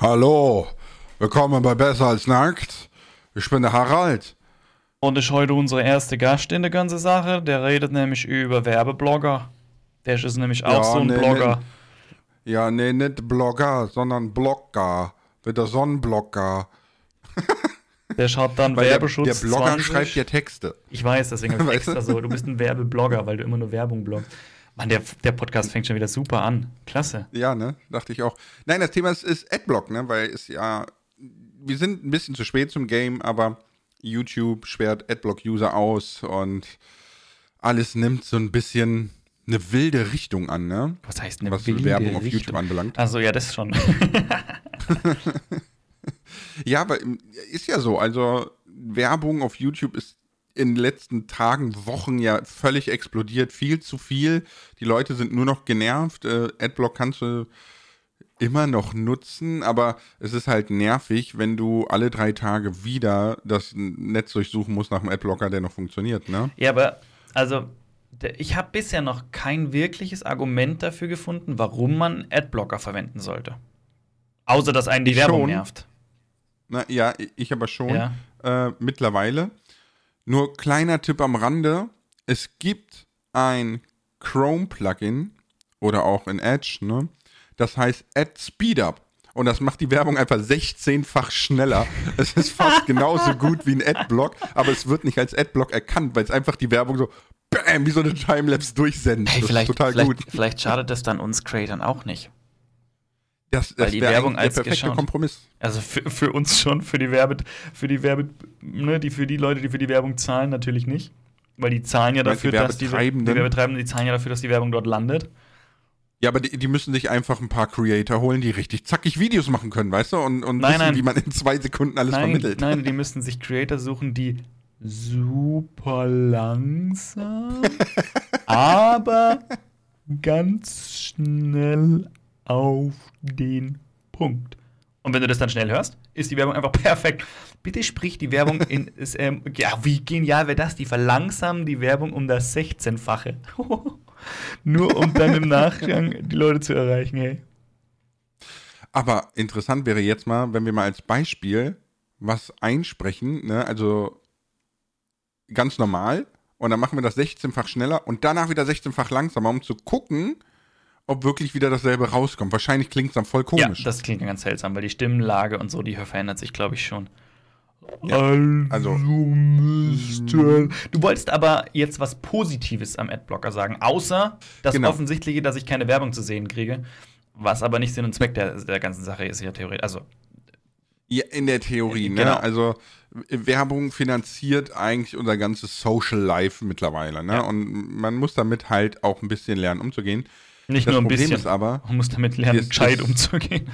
Hallo, willkommen bei Besser als Nackt. Ich bin der Harald. Und ist heute unsere erste Gast in der ganzen Sache. Der redet nämlich über Werbeblogger. Der ist nämlich auch Ja, so ein nee, Blogger. Ja, nee, nicht Blogger, sondern Blogger. Mit der Sonnenblogger. Der schaut dann Weil der, Werbeschutz der Blogger 20. schreibt ja Texte. Ich weiß, deswegen ich Weißt du? extra so. Du bist ein Werbeblogger, weil du immer nur Werbung bloggst. Mann, der, der Podcast fängt schon wieder super an. Klasse. Ja, ne? Dachte ich auch. Nein, das Thema ist, ist Adblock, ne? Weil es ja. Wir sind ein bisschen zu spät zum Game, aber YouTube sperrt Adblock-User aus und alles nimmt so ein bisschen eine wilde Richtung an, ne? Was heißt eine Was wilde Werbung auf Richtung? YouTube anbelangt. Also ja, das schon. Ja, aber ist ja so. Also Werbung auf YouTube ist in den letzten Tagen, Wochen ja völlig explodiert. Viel zu viel. Die Leute sind nur noch genervt. Äh, Adblock kannst du immer noch nutzen, aber es ist halt nervig, wenn du alle drei Tage wieder das Netz durchsuchen musst nach einem Adblocker, der noch funktioniert, ne? ja, aber also ich habe bisher noch kein wirkliches Argument dafür gefunden, warum man Adblocker verwenden sollte. Außer dass einen die Ich Werbung schon. nervt. Na ja, ich aber schon Ja. äh, mittlerweile. Nur kleiner Tipp am Rande: Es gibt ein Chrome-Plugin oder auch in Edge, ne? Das heißt Ad Speedup. Und das macht die Werbung einfach 16-fach schneller. Es ist fast genauso gut wie ein Adblock, aber es wird nicht als Adblock erkannt, weil es einfach die Werbung so bam, wie so eine Timelapse durchsendet. Hey, das vielleicht, ist total vielleicht, gut. vielleicht schadet das dann uns Creatern auch nicht. Das, das die Werbung als der perfekte geschaut. Kompromiss. Also für, für uns schon, für die Werbe, für die Werbe, ne, die für die Leute, die für die Werbung zahlen, natürlich nicht. Weil die zahlen ja dafür, die dass die, die Werbetreibenden? Die zahlen ja dafür, dass die Werbung dort landet. Ja, aber die, die müssen sich einfach ein paar Creator holen, die richtig zackig Videos machen können, weißt du? Und, und Nein, wissen, nein. wie man in zwei Sekunden alles Nein, vermittelt. nein, die müssten sich Creator suchen, die super langsam, aber ganz schnell auf den Punkt. Und wenn du das dann schnell hörst, ist die Werbung einfach perfekt. Bitte sprich die Werbung in. Ist, ähm, ja, wie genial wäre das? Die verlangsamen die Werbung um das 16-fache. Nur um dann im Nachgang die Leute zu erreichen, hey. Aber interessant wäre jetzt mal, wenn wir mal als Beispiel was einsprechen, ne? also ganz normal, und dann machen wir das 16-fach schneller und danach wieder 16-fach langsamer, um zu gucken, ob wirklich wieder dasselbe rauskommt. Wahrscheinlich klingt es dann voll komisch. Ja, das klingt ganz seltsam, weil die Stimmenlage und so, die verändert sich, glaube ich, schon. Ja, also- Mister. Du wolltest aber jetzt was Positives am Adblocker sagen, außer das Genau. Offensichtliche, dass ich keine Werbung zu sehen kriege. Was aber nicht Sinn und Zweck der, der ganzen Sache ist, ja theoretisch. Also, Ja, in der Theorie, ne? Genau. Also Werbung finanziert eigentlich unser ganzes Social Life mittlerweile, ne? Ja. Und man muss damit halt auch ein bisschen lernen, umzugehen. Nicht Das nur ein Problem bisschen. ist aber, Man muss damit lernen, gescheit umzugehen.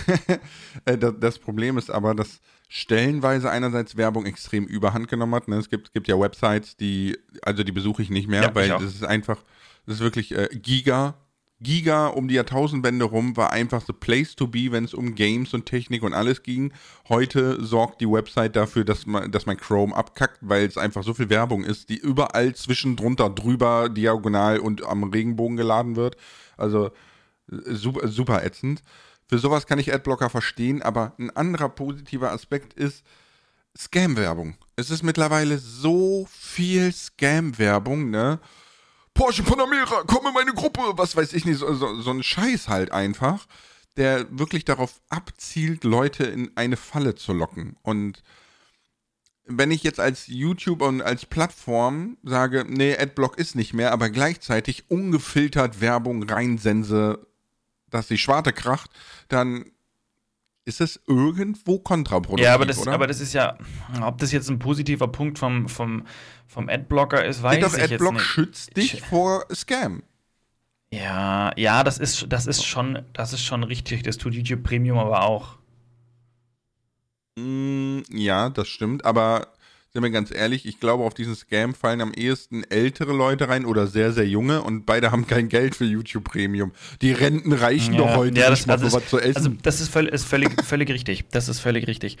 äh, das, Problem ist aber, dass stellenweise einerseits Werbung extrem überhand genommen hat. Ne? Es gibt, gibt ja Websites, die, also die besuche ich nicht mehr, Ja, weil das ist einfach, das ist wirklich äh, Giga. Giga um die Jahrtausendwende rum war einfach the place to be, wenn es um Games und Technik und alles ging. Heute sorgt die Website dafür, dass man, dass mein Chrome abkackt, weil es einfach so viel Werbung ist, die überall zwischen drunter, drüber, diagonal und am Regenbogen geladen wird. Also äh, super, super ätzend. Für sowas kann ich Adblocker verstehen, aber ein anderer positiver Aspekt ist Scam-Werbung. Es ist mittlerweile so viel Scam-Werbung, ne? Porsche Panamera, komm in meine Gruppe, was weiß ich nicht, so, so, so ein Scheiß halt einfach, der wirklich darauf abzielt, Leute in eine Falle zu locken. Und wenn ich jetzt als YouTuber und als Plattform sage, nee, Adblock ist nicht mehr, aber gleichzeitig ungefiltert Werbung reinsense, dass die Schwarte kracht, dann ist es irgendwo kontraproduktiv, Ja, aber das, oder? aber das ist ja, ob das jetzt ein positiver Punkt vom, vom, vom Adblocker ist, weiß nee, doch, ich jetzt Adblock nicht. schützt dich Ich- vor Scam. Ja, ja, das ist, das ist schon, das ist schon richtig. Das tut YouTube Premium aber auch. Mm, ja, das stimmt, aber sind wir ganz ehrlich, ich glaube, auf diesen Scam fallen am ehesten ältere Leute rein oder sehr, sehr junge und beide haben kein Geld für YouTube Premium. Die Renten reichen doch heute ja, nicht das, also, ist- was zu essen. also das ist, völ ist völlig, völlig richtig. Das ist völlig richtig.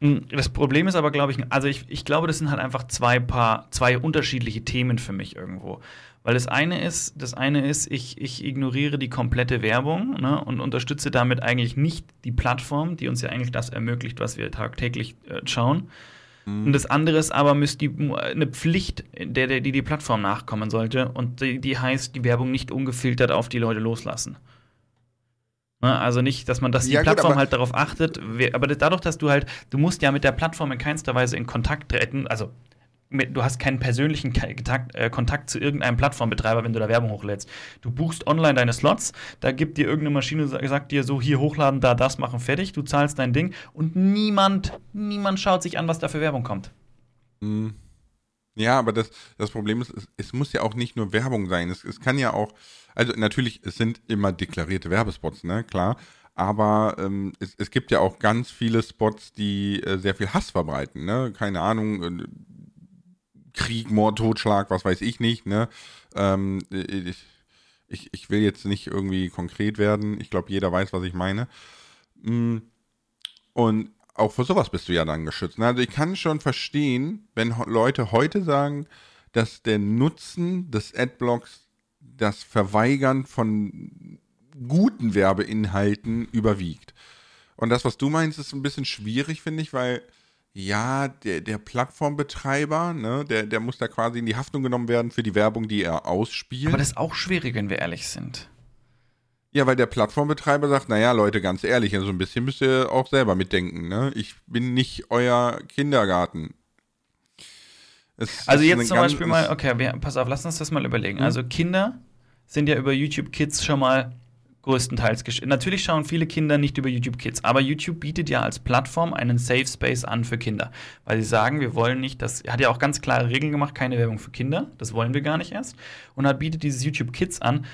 Mm, Das Problem ist aber, glaube ich, also ich, ich glaube, das sind halt einfach zwei Paar, zwei unterschiedliche Themen für mich irgendwo. Weil das eine ist, das eine ist, ich, ich ignoriere die komplette Werbung ne, und unterstütze damit eigentlich nicht die Plattform, die uns ja eigentlich das ermöglicht, was wir tagtäglich äh, schauen. Mhm. Und das andere ist aber müsste die, eine Pflicht, der, der, die die Plattform nachkommen sollte. Und die, die heißt, die Werbung nicht ungefiltert auf die Leute loslassen. Ne, also nicht, dass man, dass die ja, Plattform gut, halt darauf achtet, aber dadurch, dass du halt, du musst ja mit der Plattform in keinster Weise in Kontakt treten, also du hast keinen persönlichen Kontakt, äh, Kontakt zu irgendeinem Plattformbetreiber, wenn du da Werbung hochlädst. Du buchst online deine Slots, da gibt dir irgendeine Maschine, sagt dir so, hier hochladen, da das machen, fertig, du zahlst dein Ding und niemand, niemand schaut sich an, was da für Werbung kommt. Mhm. Ja, aber das, das Problem ist, es, es, muss ja auch nicht nur Werbung sein. Es, es kann ja auch, also natürlich, es sind immer deklarierte Werbespots, ne, klar. Aber ähm, es, es gibt ja auch ganz viele Spots, die äh, sehr viel Hass verbreiten, ne? Keine Ahnung, äh, Krieg, Mord, Totschlag, was weiß ich nicht, ne? Ähm, ich, ich, will jetzt nicht irgendwie konkret werden. Ich glaube, jeder weiß, was ich meine. Mm, und auch für sowas bist du ja dann geschützt. Ne? Also ich kann schon verstehen, wenn Leute heute sagen, dass der Nutzen des Adblocks das Verweigern von guten Werbeinhalten überwiegt. Und das, was du meinst, ist ein bisschen schwierig, finde ich, weil ja, der, der Plattformbetreiber, ne, der, der muss da quasi in die Haftung genommen werden für die Werbung, die er ausspielt. Aber das ist auch schwierig, wenn wir ehrlich sind. Ja, weil der Plattformbetreiber sagt, naja, Leute, ganz ehrlich, also ein bisschen müsst ihr auch selber mitdenken, ne? Ich bin nicht euer Kindergarten. Es also jetzt zum Beispiel mal, okay, wir, pass auf, lass uns das mal überlegen. Mhm. Also Kinder sind ja über YouTube Kids schon mal größtenteils. Natürlich schauen viele Kinder nicht über YouTube Kids, aber YouTube bietet ja als Plattform einen Safe Space an für Kinder, weil sie sagen, wir wollen nicht, das hat ja auch ganz klare Regeln gemacht, keine Werbung für Kinder, das wollen wir gar nicht erst. Und hat bietet dieses YouTube Kids an.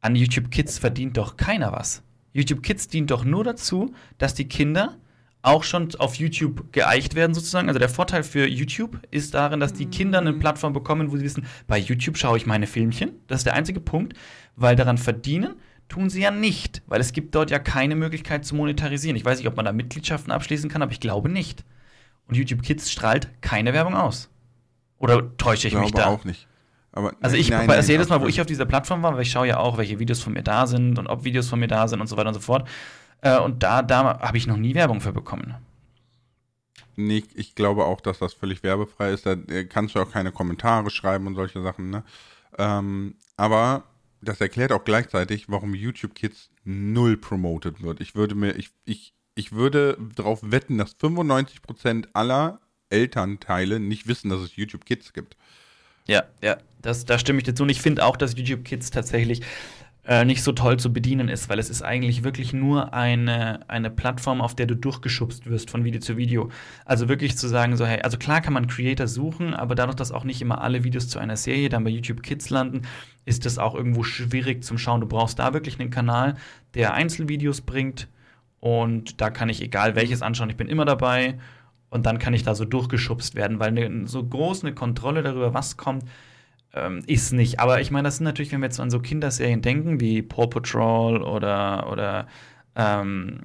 An YouTube Kids verdient doch keiner was. YouTube Kids dient doch nur dazu, dass die Kinder auch schon auf YouTube geeicht werden sozusagen. Also der Vorteil für YouTube ist darin, dass die Kinder eine Plattform bekommen, wo sie wissen, bei YouTube schaue ich meine Filmchen. Das ist der einzige Punkt, weil daran verdienen tun sie ja nicht, weil es gibt dort ja keine Möglichkeit zu monetarisieren. Ich weiß nicht, ob man da Mitgliedschaften abschließen kann, aber ich glaube nicht. Und YouTube Kids strahlt keine Werbung aus. Oder täusche ich, ich mich da? auch nicht. Aber also ich, nein, nein, jedes Mal, wo ich auf dieser Plattform war, weil ich schaue ja auch, welche Videos von mir da sind und ob Videos von mir da sind und so weiter und so fort. Äh, und da, da habe ich noch nie Werbung für bekommen. Nee, ich glaube auch, dass das völlig werbefrei ist. Da äh, kannst du auch keine Kommentare schreiben und solche Sachen. Ne? Ähm, aber das erklärt auch gleichzeitig, warum YouTube Kids null promoted wird. Ich würde mir, ich, ich, ich würde darauf wetten, dass 95% aller Elternteile nicht wissen, dass es YouTube Kids gibt. Ja, ja, das, da stimme ich dir zu. Und ich finde auch, dass YouTube Kids tatsächlich äh, nicht so toll zu bedienen ist, weil es ist eigentlich wirklich nur eine, eine Plattform, auf der du durchgeschubst wirst von Video zu Video. Also wirklich zu sagen, so, hey, also klar kann man Creator suchen, aber dadurch, dass auch nicht immer alle Videos zu einer Serie dann bei YouTube Kids landen, ist es auch irgendwo schwierig zum Schauen. Du brauchst da wirklich einen Kanal, der Einzelvideos bringt und da kann ich egal welches anschauen, ich bin immer dabei und dann kann ich da so durchgeschubst werden, weil eine, so groß eine Kontrolle darüber, was kommt, ähm, ist nicht. Aber ich meine, das sind natürlich, wenn wir jetzt an so Kinderserien denken, wie Paw Patrol oder, oder ähm,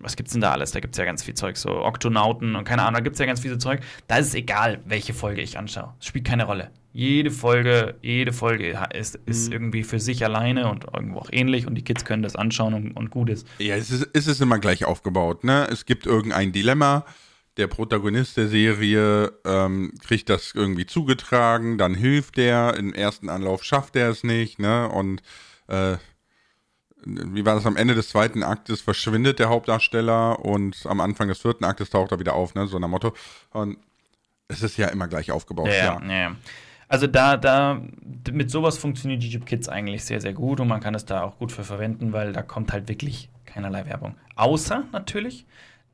was gibt's denn da alles? Da gibt's ja ganz viel Zeug, so Oktonauten und keine Ahnung, da gibt's ja ganz viel Zeug. Da ist es egal, welche Folge ich anschaue. Es spielt keine Rolle. Jede Folge, jede Folge ist, ist mhm. irgendwie für sich alleine und irgendwo auch ähnlich und die Kids können das anschauen und, und gut ist. Ja, es ist, es ist immer gleich aufgebaut, ne? Es gibt irgendein Dilemma, der Protagonist der Serie ähm, kriegt das irgendwie zugetragen, dann hilft er, im ersten Anlauf schafft er es nicht, ne? Und äh, wie war das am Ende des zweiten Aktes verschwindet der Hauptdarsteller und am Anfang des vierten Aktes taucht er wieder auf, ne? So ein Motto. Und es ist ja immer gleich aufgebaut. Ja, ja. ja. Also da, da, mit sowas funktioniert YouTube Kids eigentlich sehr, sehr gut und man kann es da auch gut für verwenden, weil da kommt halt wirklich keinerlei Werbung. Außer natürlich,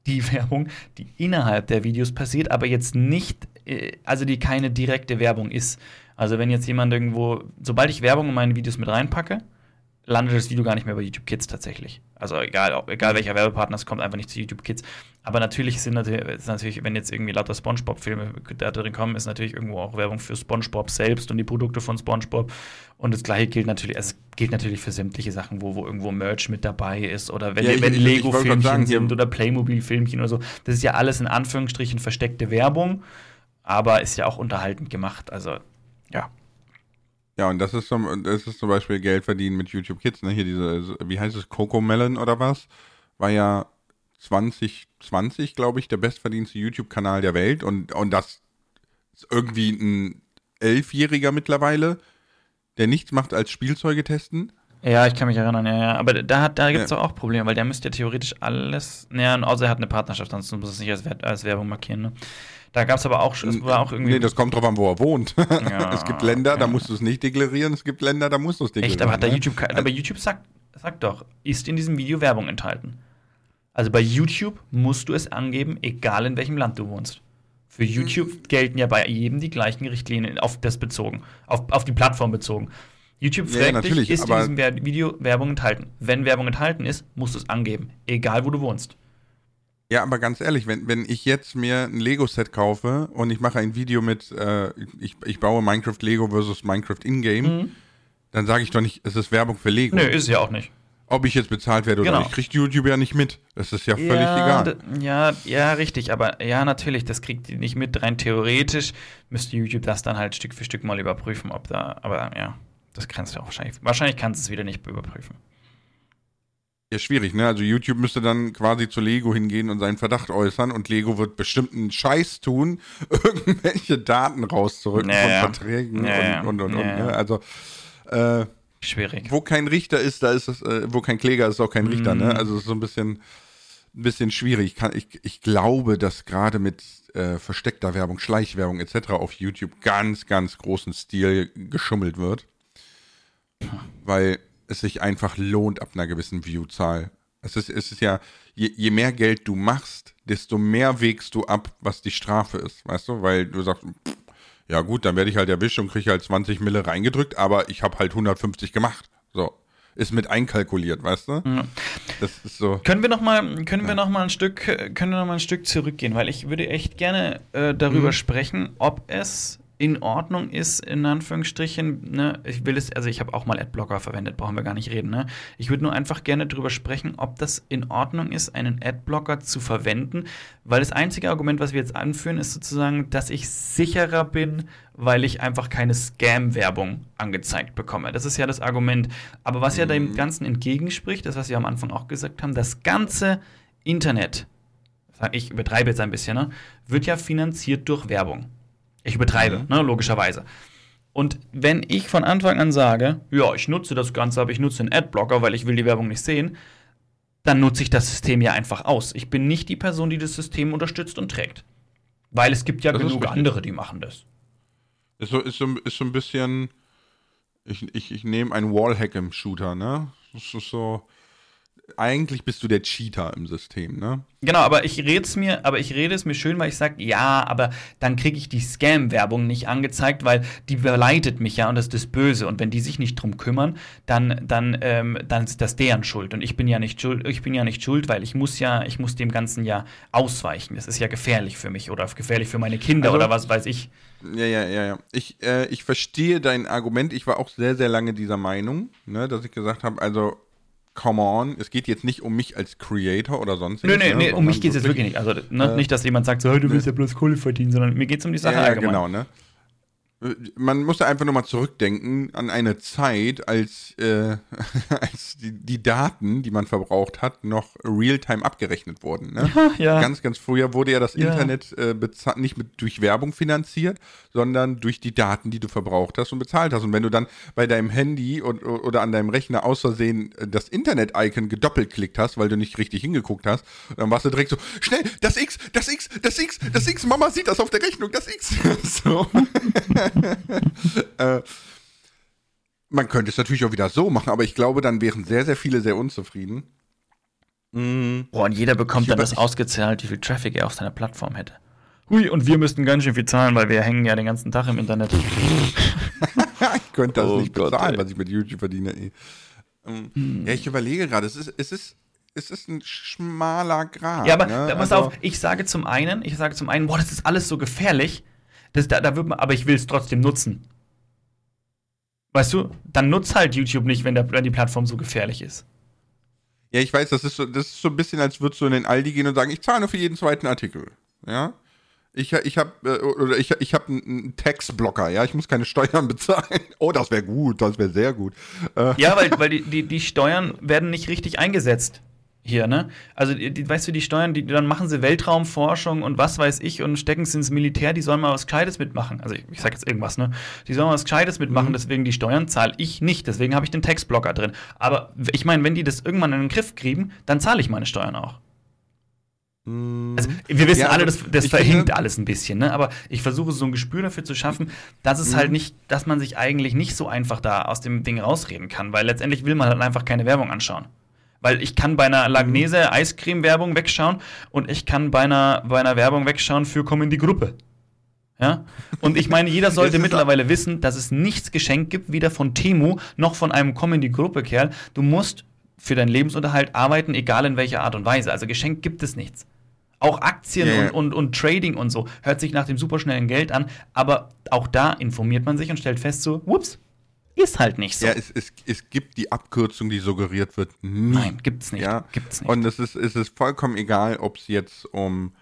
die Werbung, die innerhalb der Videos passiert, aber jetzt nicht, äh, also die keine direkte Werbung ist. Also wenn jetzt jemand irgendwo, sobald ich Werbung in meine Videos mit reinpacke, landet das Video gar nicht mehr bei YouTube Kids tatsächlich. Also egal, egal welcher Werbepartner, es kommt einfach nicht zu YouTube Kids. Aber natürlich sind natürlich, wenn jetzt irgendwie lauter Spongebob-Filme da drin kommen, ist natürlich irgendwo auch Werbung für Spongebob selbst und die Produkte von Spongebob. Und das gleiche gilt natürlich, also es gilt natürlich für sämtliche Sachen, wo, wo irgendwo Merch mit dabei ist oder wenn, ja, wenn Lego-Filmchen sind oder Playmobil-Filmchen oder so. Das ist ja alles in Anführungsstrichen versteckte Werbung, aber ist ja auch unterhaltend gemacht. Also, ja. Ja, und das ist zum, das ist zum Beispiel Geld verdienen mit YouTube Kids, ne? Hier diese, wie heißt es, Coco Melon oder was? War ja 2020, glaube ich, der bestverdienste YouTube-Kanal der Welt und, und das ist irgendwie ein Elfjähriger mittlerweile, der nichts macht als Spielzeuge testen. Ja, ich kann mich erinnern, ja, ja. Aber da, da gibt es ja. doch auch Probleme, weil der müsste ja theoretisch alles. Ja, außer er hat eine Partnerschaft, sonst muss es nicht als, als Werbung markieren, ne? Da gab es aber auch, es war auch irgendwie. Nee, das kommt drauf an, wo er wohnt. Ja, es gibt Länder, okay. da musst du es nicht deklarieren, es gibt Länder, da musst du es deklarieren. Echt, aber hat da ne? YouTube, aber YouTube sagt, sagt doch, ist in diesem Video Werbung enthalten. Also bei YouTube musst du es angeben, egal in welchem Land du wohnst. Für YouTube mhm. gelten ja bei jedem die gleichen Richtlinien auf das bezogen, auf, auf die Plattform bezogen. YouTube fragt ja, dich, ist in diesem Video Werbung enthalten? Wenn Werbung enthalten ist, musst du es angeben, egal wo du wohnst. Ja, aber ganz ehrlich, wenn, wenn ich jetzt mir ein Lego-Set kaufe und ich mache ein Video mit, äh, ich, ich baue Minecraft Lego versus Minecraft Ingame, mhm. dann sage ich doch nicht, es ist Werbung für Lego. Nö, ist es ja auch nicht. Ob ich jetzt bezahlt werde oder genau. nicht, kriegt YouTube ja nicht mit. Das ist ja völlig ja, egal. Ja, ja, richtig, aber ja, natürlich, das kriegt die nicht mit. Rein theoretisch müsste YouTube das dann halt Stück für Stück mal überprüfen, ob da, aber ja, das kannst du auch wahrscheinlich. Wahrscheinlich kannst du es wieder nicht überprüfen. Ja, schwierig, ne? Also YouTube müsste dann quasi zu Lego hingehen und seinen Verdacht äußern und Lego wird bestimmt einen Scheiß tun, irgendwelche Daten rauszurücken naja. von Verträgen naja. und, und, und, naja. und ne? Also äh, schwierig. Wo kein Richter ist, da ist es, äh, wo kein Kläger ist, auch kein Richter, ne? mhm. ne? Also es ist so ein bisschen, ein bisschen schwierig. Ich, kann, ich, ich glaube, dass gerade mit äh, versteckter Werbung, Schleichwerbung etc. auf YouTube ganz, ganz großen Stil geschummelt wird. Weil es sich einfach lohnt ab einer gewissen Viewzahl. Es ist, es ist ja, je, je, mehr Geld du machst, desto mehr wägst du ab, was die Strafe ist, weißt du? Weil du sagst, pff, ja gut, dann werde ich halt erwischt und kriege halt 20 Mille reingedrückt, aber ich habe halt 150 gemacht. So. Ist mit einkalkuliert, weißt du? Ja. Das ist so. Können wir noch mal, können ja. wir noch mal ein Stück, können wir noch mal ein Stück zurückgehen, weil ich würde echt gerne äh, darüber mhm. sprechen, ob es in Ordnung ist, in Anführungsstrichen, ne, ich will es, also ich habe auch mal Adblocker verwendet, brauchen wir gar nicht reden, ne? Ich würde nur einfach gerne darüber sprechen, ob das in Ordnung ist, einen Adblocker zu verwenden, weil das einzige Argument, was wir jetzt anführen, ist sozusagen, dass ich sicherer bin, weil ich einfach keine Scam-Werbung angezeigt bekomme. Das ist ja das Argument. Aber was ja dem mhm. Ganzen entgegenspricht, das, was wir am Anfang auch gesagt haben, das ganze Internet, ich übertreibe jetzt ein bisschen, ne, wird ja finanziert durch Werbung. Ich übertreibe, mhm. ne, logischerweise. Und wenn ich von Anfang an sage, ja, ich nutze das Ganze, aber ich nutze einen Adblocker, weil ich will die Werbung nicht sehen, dann nutze ich das System ja einfach aus. Ich bin nicht die Person, die das System unterstützt und trägt. Weil es gibt ja das genug andere, die machen das. Ist so, ist so, ist so ein bisschen, ich, ich, ich nehme einen Wallhack im Shooter, ne? Das ist so, eigentlich bist du der Cheater im System, ne? Genau, aber ich rede es mir, aber ich rede es mir schön, weil ich sage, ja, aber dann kriege ich die Scam-Werbung nicht angezeigt, weil die verleitet mich ja und das ist das Böse. Und wenn die sich nicht drum kümmern, dann, dann, ähm, dann ist das deren Schuld. Und ich bin ja nicht schuld, ich bin ja nicht schuld, weil ich muss ja, ich muss dem Ganzen ja ausweichen. Das ist ja gefährlich für mich oder gefährlich für meine Kinder also, oder was weiß ich. Ja, ja, ja, ja. Ich, äh, ich verstehe dein Argument. Ich war auch sehr, sehr lange dieser Meinung, ne, dass ich gesagt habe, also come on, es geht jetzt nicht um mich als Creator oder sonst Nö, nö, ne, nee, um mich geht es jetzt wirklich nicht. Also ne, äh, nicht, dass jemand sagt, so, hey, du willst ja bloß Kohle verdienen, sondern mir geht es um die Sache ja, allgemein. genau, ne? Man muss einfach nur mal zurückdenken an eine Zeit, als, äh, als die, die, Daten, die man verbraucht hat, noch real-time abgerechnet wurden. Ne? Ja, ja. Ganz, ganz früher wurde ja das ja. Internet äh, nicht mit, durch Werbung finanziert, sondern durch die Daten, die du verbraucht hast und bezahlt hast. Und wenn du dann bei deinem Handy und, oder an deinem Rechner aus Versehen äh, das Internet-Icon gedoppelklickt hast, weil du nicht richtig hingeguckt hast, dann warst du direkt so, schnell, das X, das X, das X, das X, Mama sieht das auf der Rechnung, das X. so. äh, man könnte es natürlich auch wieder so machen, aber ich glaube, dann wären sehr, sehr viele sehr unzufrieden. Mhm. Boah, und jeder bekommt dann das ausgezahlt, wie viel Traffic er auf seiner Plattform hätte. Hui, und wir müssten ganz schön viel zahlen, weil wir hängen ja den ganzen Tag im Internet. ich könnte das oh nicht Gott, bezahlen, ey. was ich mit YouTube verdiene. Ey. Ähm, hm. Ja, ich überlege gerade, es ist, es ist, es ist ein schmaler Grad. Ja, aber ne? pass also, auf, ich sage zum einen, ich sage zum einen, boah, das ist alles so gefährlich. Das, da, da wird man, aber ich will es trotzdem nutzen. Weißt du, dann nutzt halt YouTube nicht, wenn, der, wenn die Plattform so gefährlich ist. Ja, ich weiß, das ist so, das ist so ein bisschen, als würdest du in den Aldi gehen und sagen, ich zahle nur für jeden zweiten Artikel. Ja? Ich, ich habe äh, oder ich, ich hab einen Textblocker, ja, ich muss keine Steuern bezahlen. Oh, das wäre gut, das wäre sehr gut. Äh. Ja, weil, weil die, die, die Steuern werden nicht richtig eingesetzt hier, ne? Also, die, weißt du, die Steuern, die, dann machen sie Weltraumforschung und was weiß ich und stecken es ins Militär, die sollen mal was Gescheites mitmachen. Also, ich, ich sag jetzt irgendwas, ne? Die sollen mal was Gescheites mitmachen, mhm. deswegen die Steuern zahle ich nicht. Deswegen habe ich den Textblocker drin. Aber ich meine, wenn die das irgendwann in den Griff kriegen, dann zahle ich meine Steuern auch. Mhm. Also, wir wissen ja, alle, das, das verhinkt finde, alles ein bisschen, ne? aber ich versuche so ein Gespür dafür zu schaffen, dass es halt mhm. nicht, dass man sich eigentlich nicht so einfach da aus dem Ding rausreden kann, weil letztendlich will man halt einfach keine Werbung anschauen. Weil ich kann bei einer Lagnese Eiscreme-Werbung wegschauen und ich kann bei einer, bei einer Werbung wegschauen für Komm in die Gruppe. Ja? Und ich meine, jeder sollte mittlerweile wissen, dass es nichts geschenkt gibt, weder von Temu noch von einem Komm in die Gruppe-Kerl. Du musst für deinen Lebensunterhalt arbeiten, egal in welcher Art und Weise. Also geschenkt gibt es nichts. Auch Aktien yeah. und, und, und Trading und so hört sich nach dem superschnellen Geld an, aber auch da informiert man sich und stellt fest, so, whoops, ist halt nicht so. Ja, es, es, es gibt die Abkürzung, die suggeriert wird, nie. Nein, gibt's nicht. Ja? Gibt's nicht. Und es ist, es ist vollkommen egal, ob es jetzt um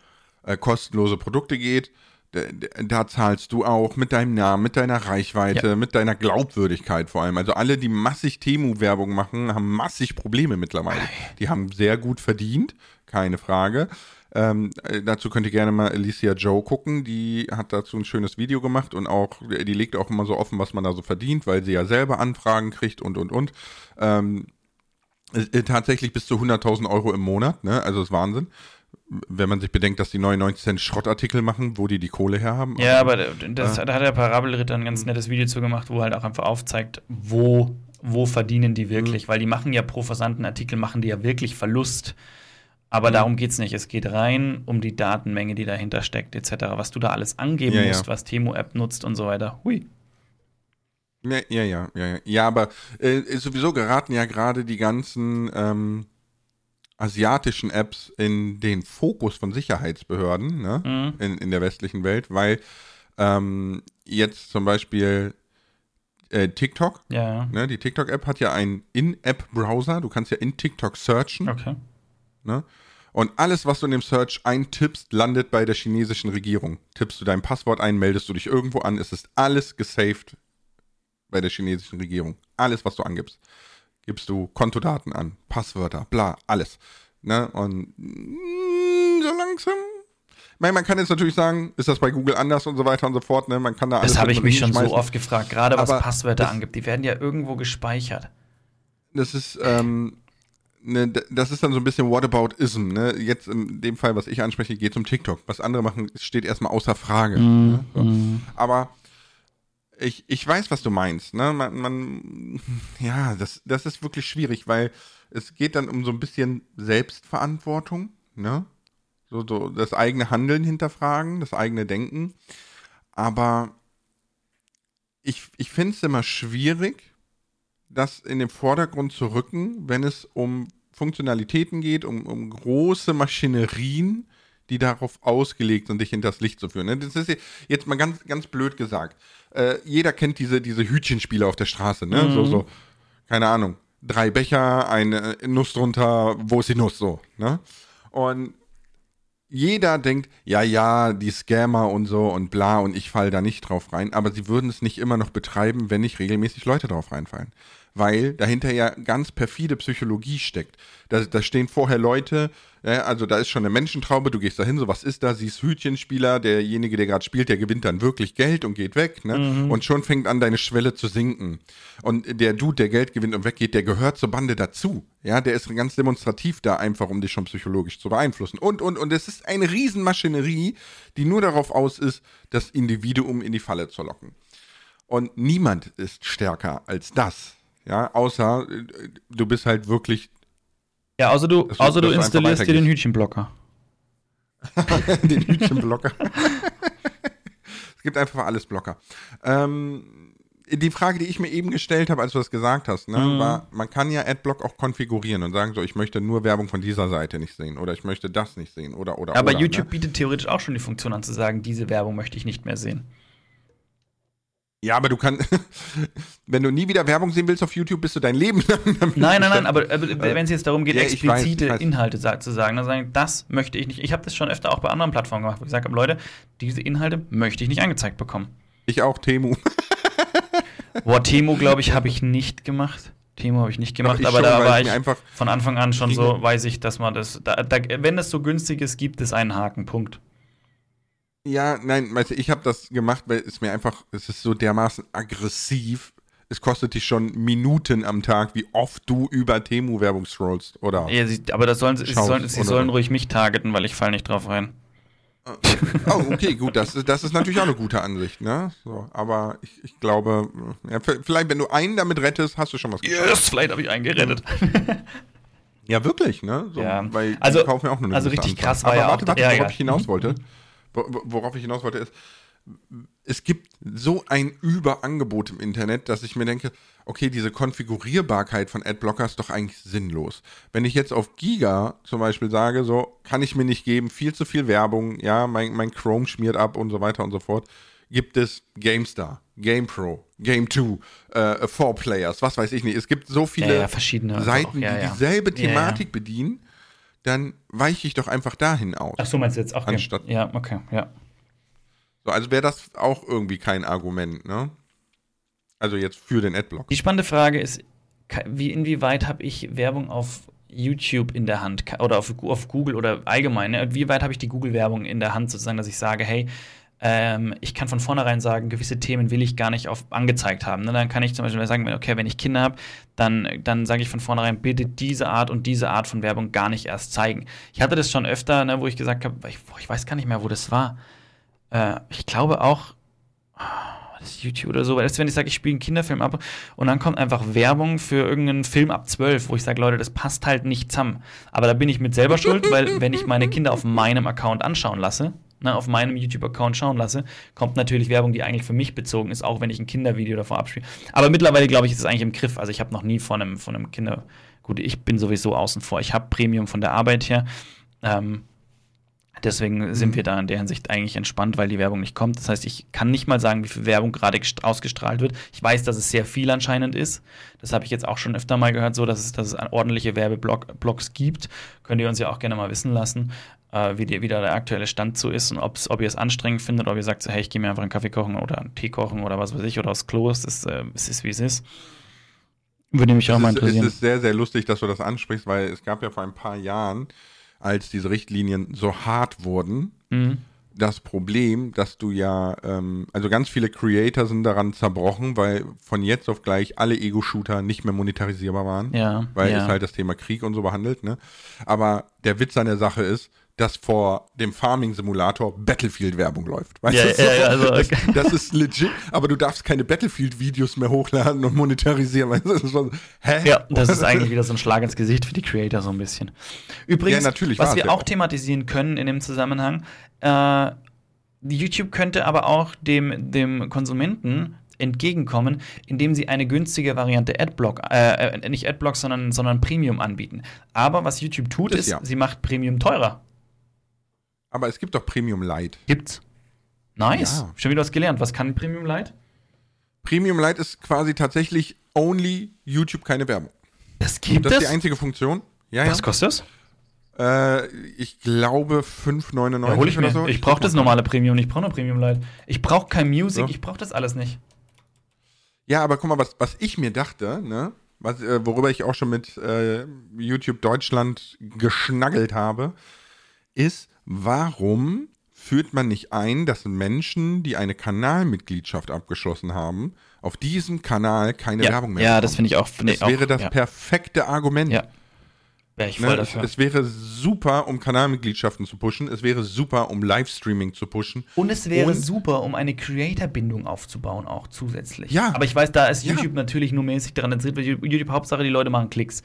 äh, kostenlose Produkte geht. Da, da, zahlst du auch mit deinem Namen, mit deiner Reichweite, ja. mit deiner Glaubwürdigkeit vor allem. Also alle, die massig Temu-Werbung machen, haben massig Probleme mittlerweile. Die haben sehr gut verdient, keine Frage. Ähm, äh, dazu könnt ihr gerne mal Alicia Joe gucken. Die hat dazu ein schönes Video gemacht und auch, die legt auch immer so offen, was man da so verdient, weil sie ja selber Anfragen kriegt und und und. Ähm, äh, tatsächlich bis zu 100.000 Euro im Monat, ne? Also das ist Wahnsinn wenn man sich bedenkt, dass die 99 Cent Schrottartikel machen, wo die die Kohle her haben. Ja, aber das, äh, da hat der Parabelritter ein ganz nettes Video zu gemacht, wo halt auch einfach aufzeigt, wo, wo verdienen die wirklich, mhm. weil die machen ja pro versandten Artikel, machen die ja wirklich Verlust. Aber mhm. darum geht es nicht. Es geht rein um die Datenmenge, die dahinter steckt, etc. Was du da alles angeben ja, musst, ja. was Temo-App nutzt und so weiter. Hui. Ja, ja, ja, ja. Ja, aber äh, sowieso geraten ja gerade die ganzen ähm, asiatischen Apps in den Fokus von Sicherheitsbehörden ne? Mhm. in, in der westlichen Welt, weil ähm, jetzt zum Beispiel äh, TikTok, ja. ne? die TikTok-App hat ja einen In-App-Browser. Du kannst ja in TikTok searchen. Okay. Ne? Und alles, was du in dem Search eintippst, landet bei der chinesischen Regierung. Tippst du dein Passwort ein, meldest du dich irgendwo an, es ist alles gesaved bei der chinesischen Regierung. Alles, was du angibst. Gibst du Kontodaten an, Passwörter, bla, alles. Ne? Und mm, so langsam. Meine, man kann jetzt natürlich sagen, ist das bei Google anders und so weiter und so fort. Ne? Man kann da alles. Das habe ich mich schon so oft gefragt, gerade was Passwörter angibt. Die werden ja irgendwo gespeichert. Das ist, ähm, ne, das ist dann so ein bisschen Whataboutism. Ne? Jetzt in dem Fall, was ich anspreche, geht es um TikTok. Was andere machen, steht erstmal außer Frage. Mm, ne? so. mm. Aber ich, ich weiß, was du meinst. Ne? Man, man, ja, das, das ist wirklich schwierig, weil es geht dann um so ein bisschen Selbstverantwortung. Ne? So, so das eigene Handeln hinterfragen, das eigene Denken. Aber ich, ich finde es immer schwierig, das in den Vordergrund zu rücken, wenn es um Funktionalitäten geht, um, um große Maschinerien, die darauf ausgelegt sind, dich hinters Licht zu führen. Ne? Das ist jetzt mal ganz, ganz blöd gesagt. Äh, jeder kennt diese, diese Hütchenspiele auf der Straße, ne? Mhm. So, so, keine Ahnung. Drei Becher, eine Nuss drunter, wo ist die Nuss so, ne? Und jeder denkt, ja, ja, die Scammer und so und bla und ich fall da nicht drauf rein, aber sie würden es nicht immer noch betreiben, wenn nicht regelmäßig Leute drauf reinfallen weil dahinter ja ganz perfide Psychologie steckt. Da, da stehen vorher Leute, ja, also da ist schon eine Menschentraube, du gehst da hin, so was ist da, siehst Hütchenspieler, derjenige, der gerade spielt, der gewinnt dann wirklich Geld und geht weg, ne? Mhm. Und schon fängt an, deine Schwelle zu sinken. Und der Dude, der Geld gewinnt und weggeht, der gehört zur Bande dazu. Ja, der ist ganz demonstrativ da einfach, um dich schon psychologisch zu beeinflussen. Und, und, und es ist eine Riesenmaschinerie, die nur darauf aus ist, das Individuum in die Falle zu locken. Und niemand ist stärker als das. Ja, außer äh, du bist halt wirklich. Ja, außer du, außer du installierst dir den Hütchenblocker. den Hütchenblocker. es gibt einfach alles Blocker. Ähm, die Frage, die ich mir eben gestellt habe, als du das gesagt hast, ne, mhm. war, man kann ja Adblock auch konfigurieren und sagen so, ich möchte nur Werbung von dieser Seite nicht sehen oder ich möchte das nicht sehen oder oder. Aber oder, YouTube ne? bietet theoretisch auch schon die Funktion an zu sagen, diese Werbung möchte ich nicht mehr sehen. Ja, aber du kannst, wenn du nie wieder Werbung sehen willst auf YouTube, bist du dein Leben lang Nein, nein, nein, aber, aber wenn es jetzt darum geht, Ja, weiß, explizite ich weiß. Inhalte zu sagen, dann sagen, das möchte ich nicht. Ich habe das schon öfter auch bei anderen Plattformen gemacht, wo ich gesagt habe, Leute, diese Inhalte möchte ich nicht angezeigt bekommen. Ich auch, Temu. Boah, Temo, glaube ich, habe ich nicht gemacht. Temo habe ich nicht gemacht, ich aber schon, da war ich ich von Anfang an schon so, weiß ich, dass man das, da, da, wenn das so günstig ist, gibt es einen Haken, Punkt. Ja, nein, weißt du, ich habe das gemacht, weil es mir einfach, es ist so dermaßen aggressiv. Es kostet dich schon Minuten am Tag, wie oft du über Temu-Werbung scrollst, oder? Ja, sie, aber das sollen, sie, sollen, sie sollen ruhig mich targeten, weil ich fall nicht drauf rein. Oh, okay, gut, das, ist- das ist natürlich auch eine gute Ansicht, ne? So, aber ich, ich glaube, ja, vielleicht, wenn du einen damit rettest, hast du schon was geschafft. Yes, vielleicht habe ich einen gerettet. Ja, wirklich, ne? So, Ja. Weil Also- kaufen ja auch nur eine also richtig krass war Aber ja warte, auch- warte, ja, worauf ja. ich hinaus wollte, wo- wo- worauf ich hinaus wollte, ist, es gibt so ein Überangebot im Internet, dass ich mir denke, okay, diese Konfigurierbarkeit von Adblocker ist doch eigentlich sinnlos. Wenn ich jetzt auf Giga zum Beispiel sage, so kann ich mir nicht geben, viel zu viel Werbung, ja, mein, mein Chrome schmiert ab und so weiter und so fort, gibt es GameStar, GamePro, Game2, äh, 4Players, was weiß ich nicht. Es gibt so viele Ja, ja, verschiedene Seiten, auch, ja, die dieselbe. Thematik bedienen, dann weiche ich doch einfach dahin aus. Ach so, meinst du jetzt auch? Anstatt- Ja, okay, ja. So, also wäre das auch irgendwie kein Argument, ne? Also jetzt für den Adblock. Die spannende Frage ist, wie, inwieweit habe ich Werbung auf YouTube in der Hand oder auf, auf Google oder allgemein? Ne? Wie weit habe ich die Google-Werbung in der Hand, sozusagen, dass ich sage, hey, ähm, ich kann von vornherein sagen, gewisse Themen will ich gar nicht auf, angezeigt haben. Ne? Dann kann ich zum Beispiel sagen, okay, wenn ich Kinder habe, dann, dann sage ich von vornherein, bitte diese Art und diese Art von Werbung gar nicht erst zeigen. Ich hatte das schon öfter, ne, wo ich gesagt habe, ich, ich weiß gar nicht mehr, wo das war. Äh, ich glaube auch, das ist YouTube oder so, weil das, wenn ich sage, ich spiele einen Kinderfilm ab und dann kommt einfach Werbung für irgendeinen Film ab 12, wo ich sage, Leute, das passt halt nicht zusammen. Aber da bin ich mit selber schuld, weil wenn ich meine Kinder auf meinem Account anschauen lasse, ne, auf meinem YouTube-Account schauen lasse, kommt natürlich Werbung, die eigentlich für mich bezogen ist, auch wenn ich ein Kindervideo davor abspiele. Aber mittlerweile, glaube ich, ist es eigentlich im Griff. Also ich habe noch nie von einem, von einem Kinder. Gut, ich bin sowieso außen vor. Ich habe Premium von der Arbeit her. Ähm, Deswegen sind wir da in der Hinsicht eigentlich entspannt, weil die Werbung nicht kommt. Das heißt, ich kann nicht mal sagen, wie viel Werbung gerade gest- ausgestrahlt wird. Ich weiß, dass es sehr viel anscheinend ist. Das habe ich jetzt auch schon öfter mal gehört, so dass es, dass es ordentliche Werbeblocks gibt. Könnt ihr uns ja auch gerne mal wissen lassen, äh, wie, die, wie da der aktuelle Stand so ist und ob's, ob ihr es anstrengend findet, ob ihr sagt, so, hey, ich gehe mir einfach einen Kaffee kochen oder einen Tee kochen oder was weiß ich oder aufs Klo. Es ist, äh, es ist wie es ist. Würde mich auch mal es, ist, es interessieren. ist sehr, sehr lustig, dass du das ansprichst, weil es gab ja vor ein paar Jahren, als diese Richtlinien so hart wurden, Mhm. das Problem, dass du ja, ähm, also ganz viele Creator sind daran zerbrochen, weil von jetzt auf gleich alle Ego-Shooter nicht mehr monetarisierbar waren. Ja, Weil ja. es halt das Thema Krieg und so behandelt, ne? Aber der Witz an der Sache ist, dass vor dem Farming-Simulator Battlefield-Werbung läuft. Weißt Ja, du? ja, ja, also, das, okay. das ist legit, aber du darfst keine Battlefield-Videos mehr hochladen und monetarisieren. Weißt du? Das ist so, hä? Ja, das ist eigentlich wieder so ein Schlag ins Gesicht für die Creator so ein bisschen. Übrigens, was wir auch auch. thematisieren können in dem Zusammenhang, äh, YouTube könnte aber auch dem, dem Konsumenten entgegenkommen, indem sie eine günstige Variante Adblock, äh, äh, nicht Adblock, sondern, sondern Premium anbieten. Aber was YouTube tut, Das ist, ja. sie macht Premium teurer. Aber es gibt doch Premium Lite. Gibt's. Nice. Ja. Schon wieder was gelernt. Was kann Premium Lite? Premium Lite ist quasi tatsächlich only YouTube, keine Werbung. Das gibt Das ist es. die einzige Funktion. Ja, Was kostet das? ja. Äh, ich glaube 5,99 Ja, hol ich oder mir. so. Ich brauche das normale Premium, ich brauche nur Premium Lite. Ich brauche kein Music, So. ich brauche das alles nicht. Ja, aber guck mal, was, was ich mir dachte, ne? Was, äh, worüber ich auch schon mit äh, YouTube Deutschland geschnaggelt habe, ist, warum führt man nicht ein, dass Menschen, die eine Kanalmitgliedschaft abgeschlossen haben, auf diesem Kanal keine Werbung mehr ja bekommen? das finde ich auch. Nee, Das wäre auch, das ja. perfekte Argument. Ja. Wäre ich voll Ne, es, dafür. es wäre super, um Kanalmitgliedschaften zu pushen. Es wäre super, um Livestreaming zu pushen. Und es wäre Und- super, um eine Creator-Bindung aufzubauen, auch zusätzlich. Ja. Aber ich weiß, da ist Ja. YouTube natürlich nur mäßig daran interessiert, weil YouTube Hauptsache, die Leute machen Klicks.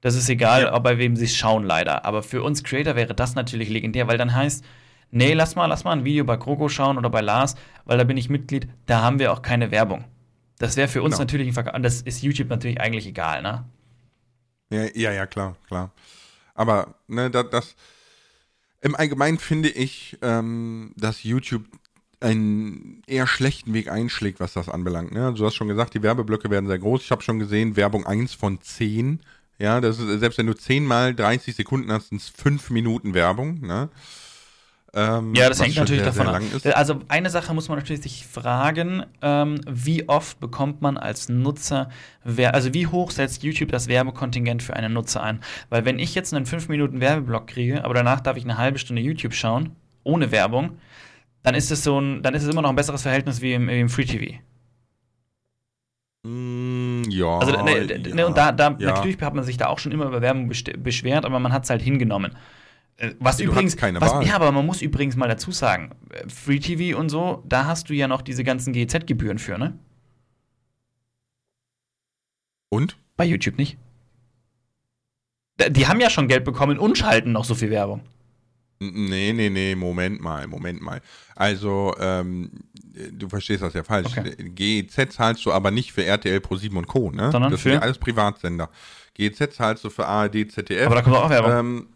Das ist egal, Ja. ob bei wem sie es schauen, leider. Aber für uns Creator wäre das natürlich legendär, weil dann heißt, nee, lass mal, lass mal ein Video bei Kroko schauen oder bei Lars, weil da bin ich Mitglied, da haben wir auch keine Werbung. Das wäre für uns Genau. natürlich ein Verkauf. Das ist YouTube natürlich eigentlich egal, ne? Ja, ja, ja, klar, klar. Aber ne, das, das im Allgemeinen finde ich, ähm, dass YouTube einen eher schlechten Weg einschlägt, was das anbelangt. Ne? Du hast schon gesagt, die Werbeblöcke werden sehr groß. Ich habe schon gesehen, Werbung 1 von 10. Ja, das ist, selbst wenn du 10 mal 30 Sekunden hast, sind es 5 Minuten Werbung. Ne? Ähm, ja, das hängt natürlich sehr, davon ab. Also eine Sache muss man natürlich sich fragen, ähm, wie oft bekommt man als Nutzer, also wie hoch setzt YouTube das Werbekontingent für einen Nutzer ein? Weil wenn ich jetzt einen 5 Minuten Werbeblock kriege, aber danach darf ich eine halbe Stunde YouTube schauen, ohne Werbung, dann ist es so ein, dann ist es immer noch ein besseres Verhältnis wie im, im Free TV. Mm, ja. Also, ne, ne, ja, und da, da ja. natürlich hat man sich da auch schon immer über Werbung beschwert, aber man hat es halt hingenommen. Äh, was du übrigens, keine was, Wahl. ja, aber man muss übrigens mal dazu sagen, äh, Free TV und so, da hast du ja noch diese ganzen GEZ-Gebühren für, ne? Und? Bei YouTube nicht. Die haben ja schon Geld bekommen und schalten noch so viel Werbung. Nee, nee, nee, Moment mal, Moment mal. Also, ähm, du verstehst das ja falsch. Okay. GEZ zahlst du aber nicht für RTL Pro 7 und Co., ne? Sondern das für? sind ja alles Privatsender. GEZ zahlst du für ARD, ZDF. Aber da kommt auch Werbung. Ähm,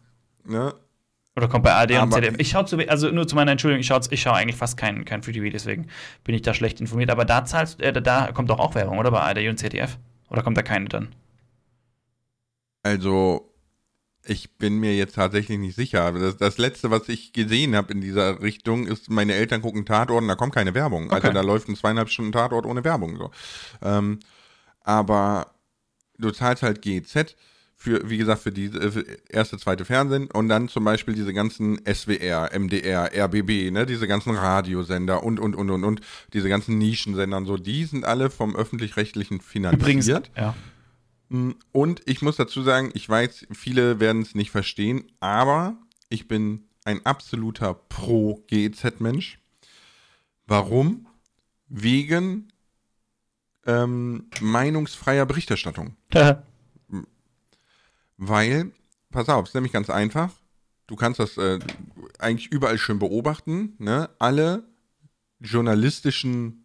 ne? Oder kommt bei ARD und ZDF. Ich schaue zu, also nur zu meiner Entschuldigung, ich schaue ich schau eigentlich fast kein, kein Free TV, deswegen bin ich da schlecht informiert. Aber da zahlst, äh, da kommt doch auch Werbung, oder? Bei ARD und ZDF? Oder kommt da keine dann? Also, ich bin mir jetzt tatsächlich nicht sicher. Das, das letzte, was ich gesehen habe in dieser Richtung, ist, meine Eltern gucken Tatort und da kommt keine Werbung. Also, okay. Also da läuft ein zweieinhalb Stunden Tatort ohne Werbung. So. Ähm, aber du zahlst halt GEZ für, wie gesagt, für die für erste, zweite Fernsehen und dann zum Beispiel diese ganzen SWR, MDR, RBB, ne, diese ganzen Radiosender und, und, und, und, und, diese ganzen Nischensender und so, die sind alle vom Öffentlich-Rechtlichen finanziert. Übrigens, ja. Mm, und ich muss dazu sagen, ich weiß, viele werden es nicht verstehen, aber ich bin ein absoluter Pro-GEZ-Mensch. Warum? Wegen ähm, meinungsfreier Berichterstattung. Weil, pass auf, es ist nämlich ganz einfach. Du kannst das äh, eigentlich überall schön beobachten. Ne? Alle journalistischen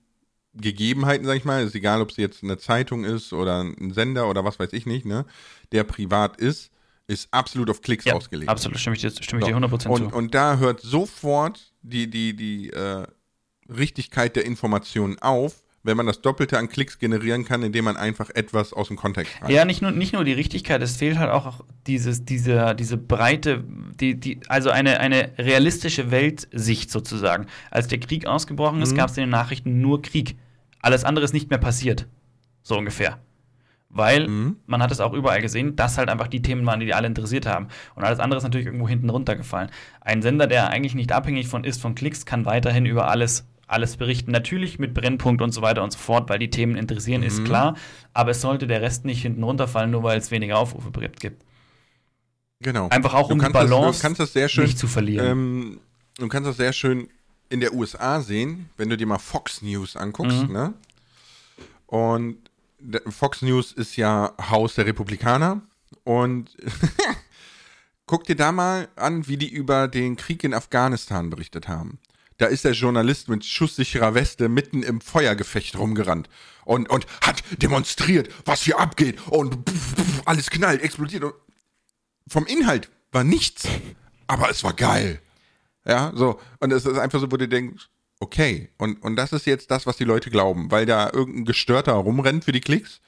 Gegebenheiten, sag ich mal, ist egal, ob es jetzt eine Zeitung ist oder ein Sender oder was weiß ich nicht, ne, der privat ist, ist absolut auf Klicks ja, ausgelegt. Absolut, stimme ich dir, stimme ich dir 100% und, zu. Und da hört sofort die, die, die äh, Richtigkeit der Informationen auf, wenn man das Doppelte an Klicks generieren kann, indem man einfach etwas aus dem Kontext reißt. Ja, nicht nur, nicht nur die Richtigkeit, es fehlt halt auch dieses, diese, diese breite, die, die, also eine, eine realistische Weltsicht sozusagen. Als der Krieg ausgebrochen ist, mhm. gab es in den Nachrichten nur Krieg alles andere ist nicht mehr passiert. So ungefähr. Weil mhm. man hat es auch überall gesehen, dass halt einfach die Themen waren, die die alle interessiert haben. Und alles andere ist natürlich irgendwo hinten runtergefallen. Ein Sender, der eigentlich nicht abhängig von ist, von Klicks, kann weiterhin über alles, alles berichten. Natürlich mit Brennpunkt und so weiter und so fort, weil die Themen interessieren, mhm. ist klar. Aber es sollte der Rest nicht hinten runterfallen, nur weil es weniger Aufrufe gibt. Genau. Einfach auch du um die Balance das, das sehr schön, nicht zu verlieren. Ähm, du kannst das sehr schön in der USA sehen, wenn du dir mal Fox News anguckst, mhm. ne? Und Fox News ist ja Haus der Republikaner und guck dir da mal an, wie die über den Krieg in Afghanistan berichtet haben. Da ist der Journalist mit schusssicherer Weste mitten im Feuergefecht rumgerannt und, und hat demonstriert, was hier abgeht und pff, pff, alles knallt, explodiert. Und vom Inhalt war nichts, aber es war geil. Ja, so. Und es ist einfach so, wo du denkst, okay. Und, und das ist jetzt das, was die Leute glauben, weil da irgendein Gestörter rumrennt für die Klicks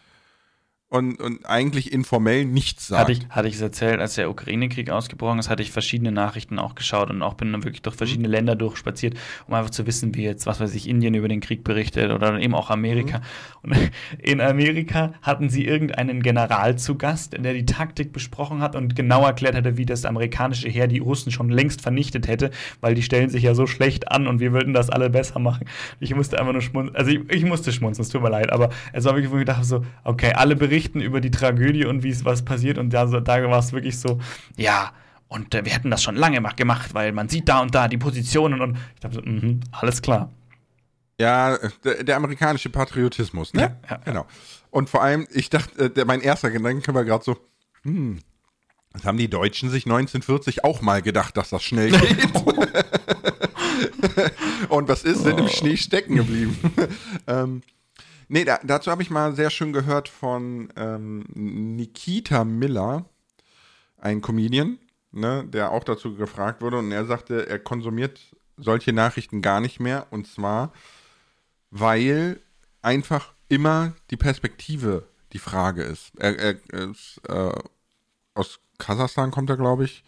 und, und eigentlich informell nichts sagt. Hatte ich, hatte ich es erzählt, als der Ukraine-Krieg ausgebrochen ist, hatte ich verschiedene Nachrichten auch geschaut und auch bin dann wirklich durch verschiedene mhm. Länder durchspaziert, um einfach zu wissen, wie jetzt, was weiß ich, Indien über den Krieg berichtet oder eben auch Amerika. Mhm. Und in Amerika hatten sie irgendeinen General zu Gast, der die Taktik besprochen hat und genau erklärt hatte, wie das amerikanische Heer die Russen schon längst vernichtet hätte, weil die stellen sich ja so schlecht an und wir würden das alle besser machen. Ich musste einfach nur schmunzeln, also ich, ich musste schmunzeln, es tut mir leid, aber es war wirklich, wo ich dachte so, okay, alle Berichte berichten über die Tragödie und wie es was passiert. Und da, da war es wirklich so, ja, und äh, wir hätten das schon lange gemacht, weil man sieht da und da die Positionen und ich dachte so, mh, alles klar. Ja, der, der amerikanische Patriotismus, ne? Ja, ja, genau. Und vor allem, ich dachte, äh, der, mein erster Gedanke war gerade so, hm, das haben die Deutschen sich 1940 auch mal gedacht, dass das schnell geht. und was ist, sind im. Schnee stecken geblieben. ähm, Nee, da, dazu habe ich mal sehr schön gehört von ähm, Nikita Miller, ein Comedian, ne, der auch dazu gefragt wurde und er sagte, er konsumiert solche Nachrichten gar nicht mehr. Und zwar, weil einfach immer die Perspektive die Frage ist. Er, er ist äh, aus Kasachstan kommt er, glaube ich.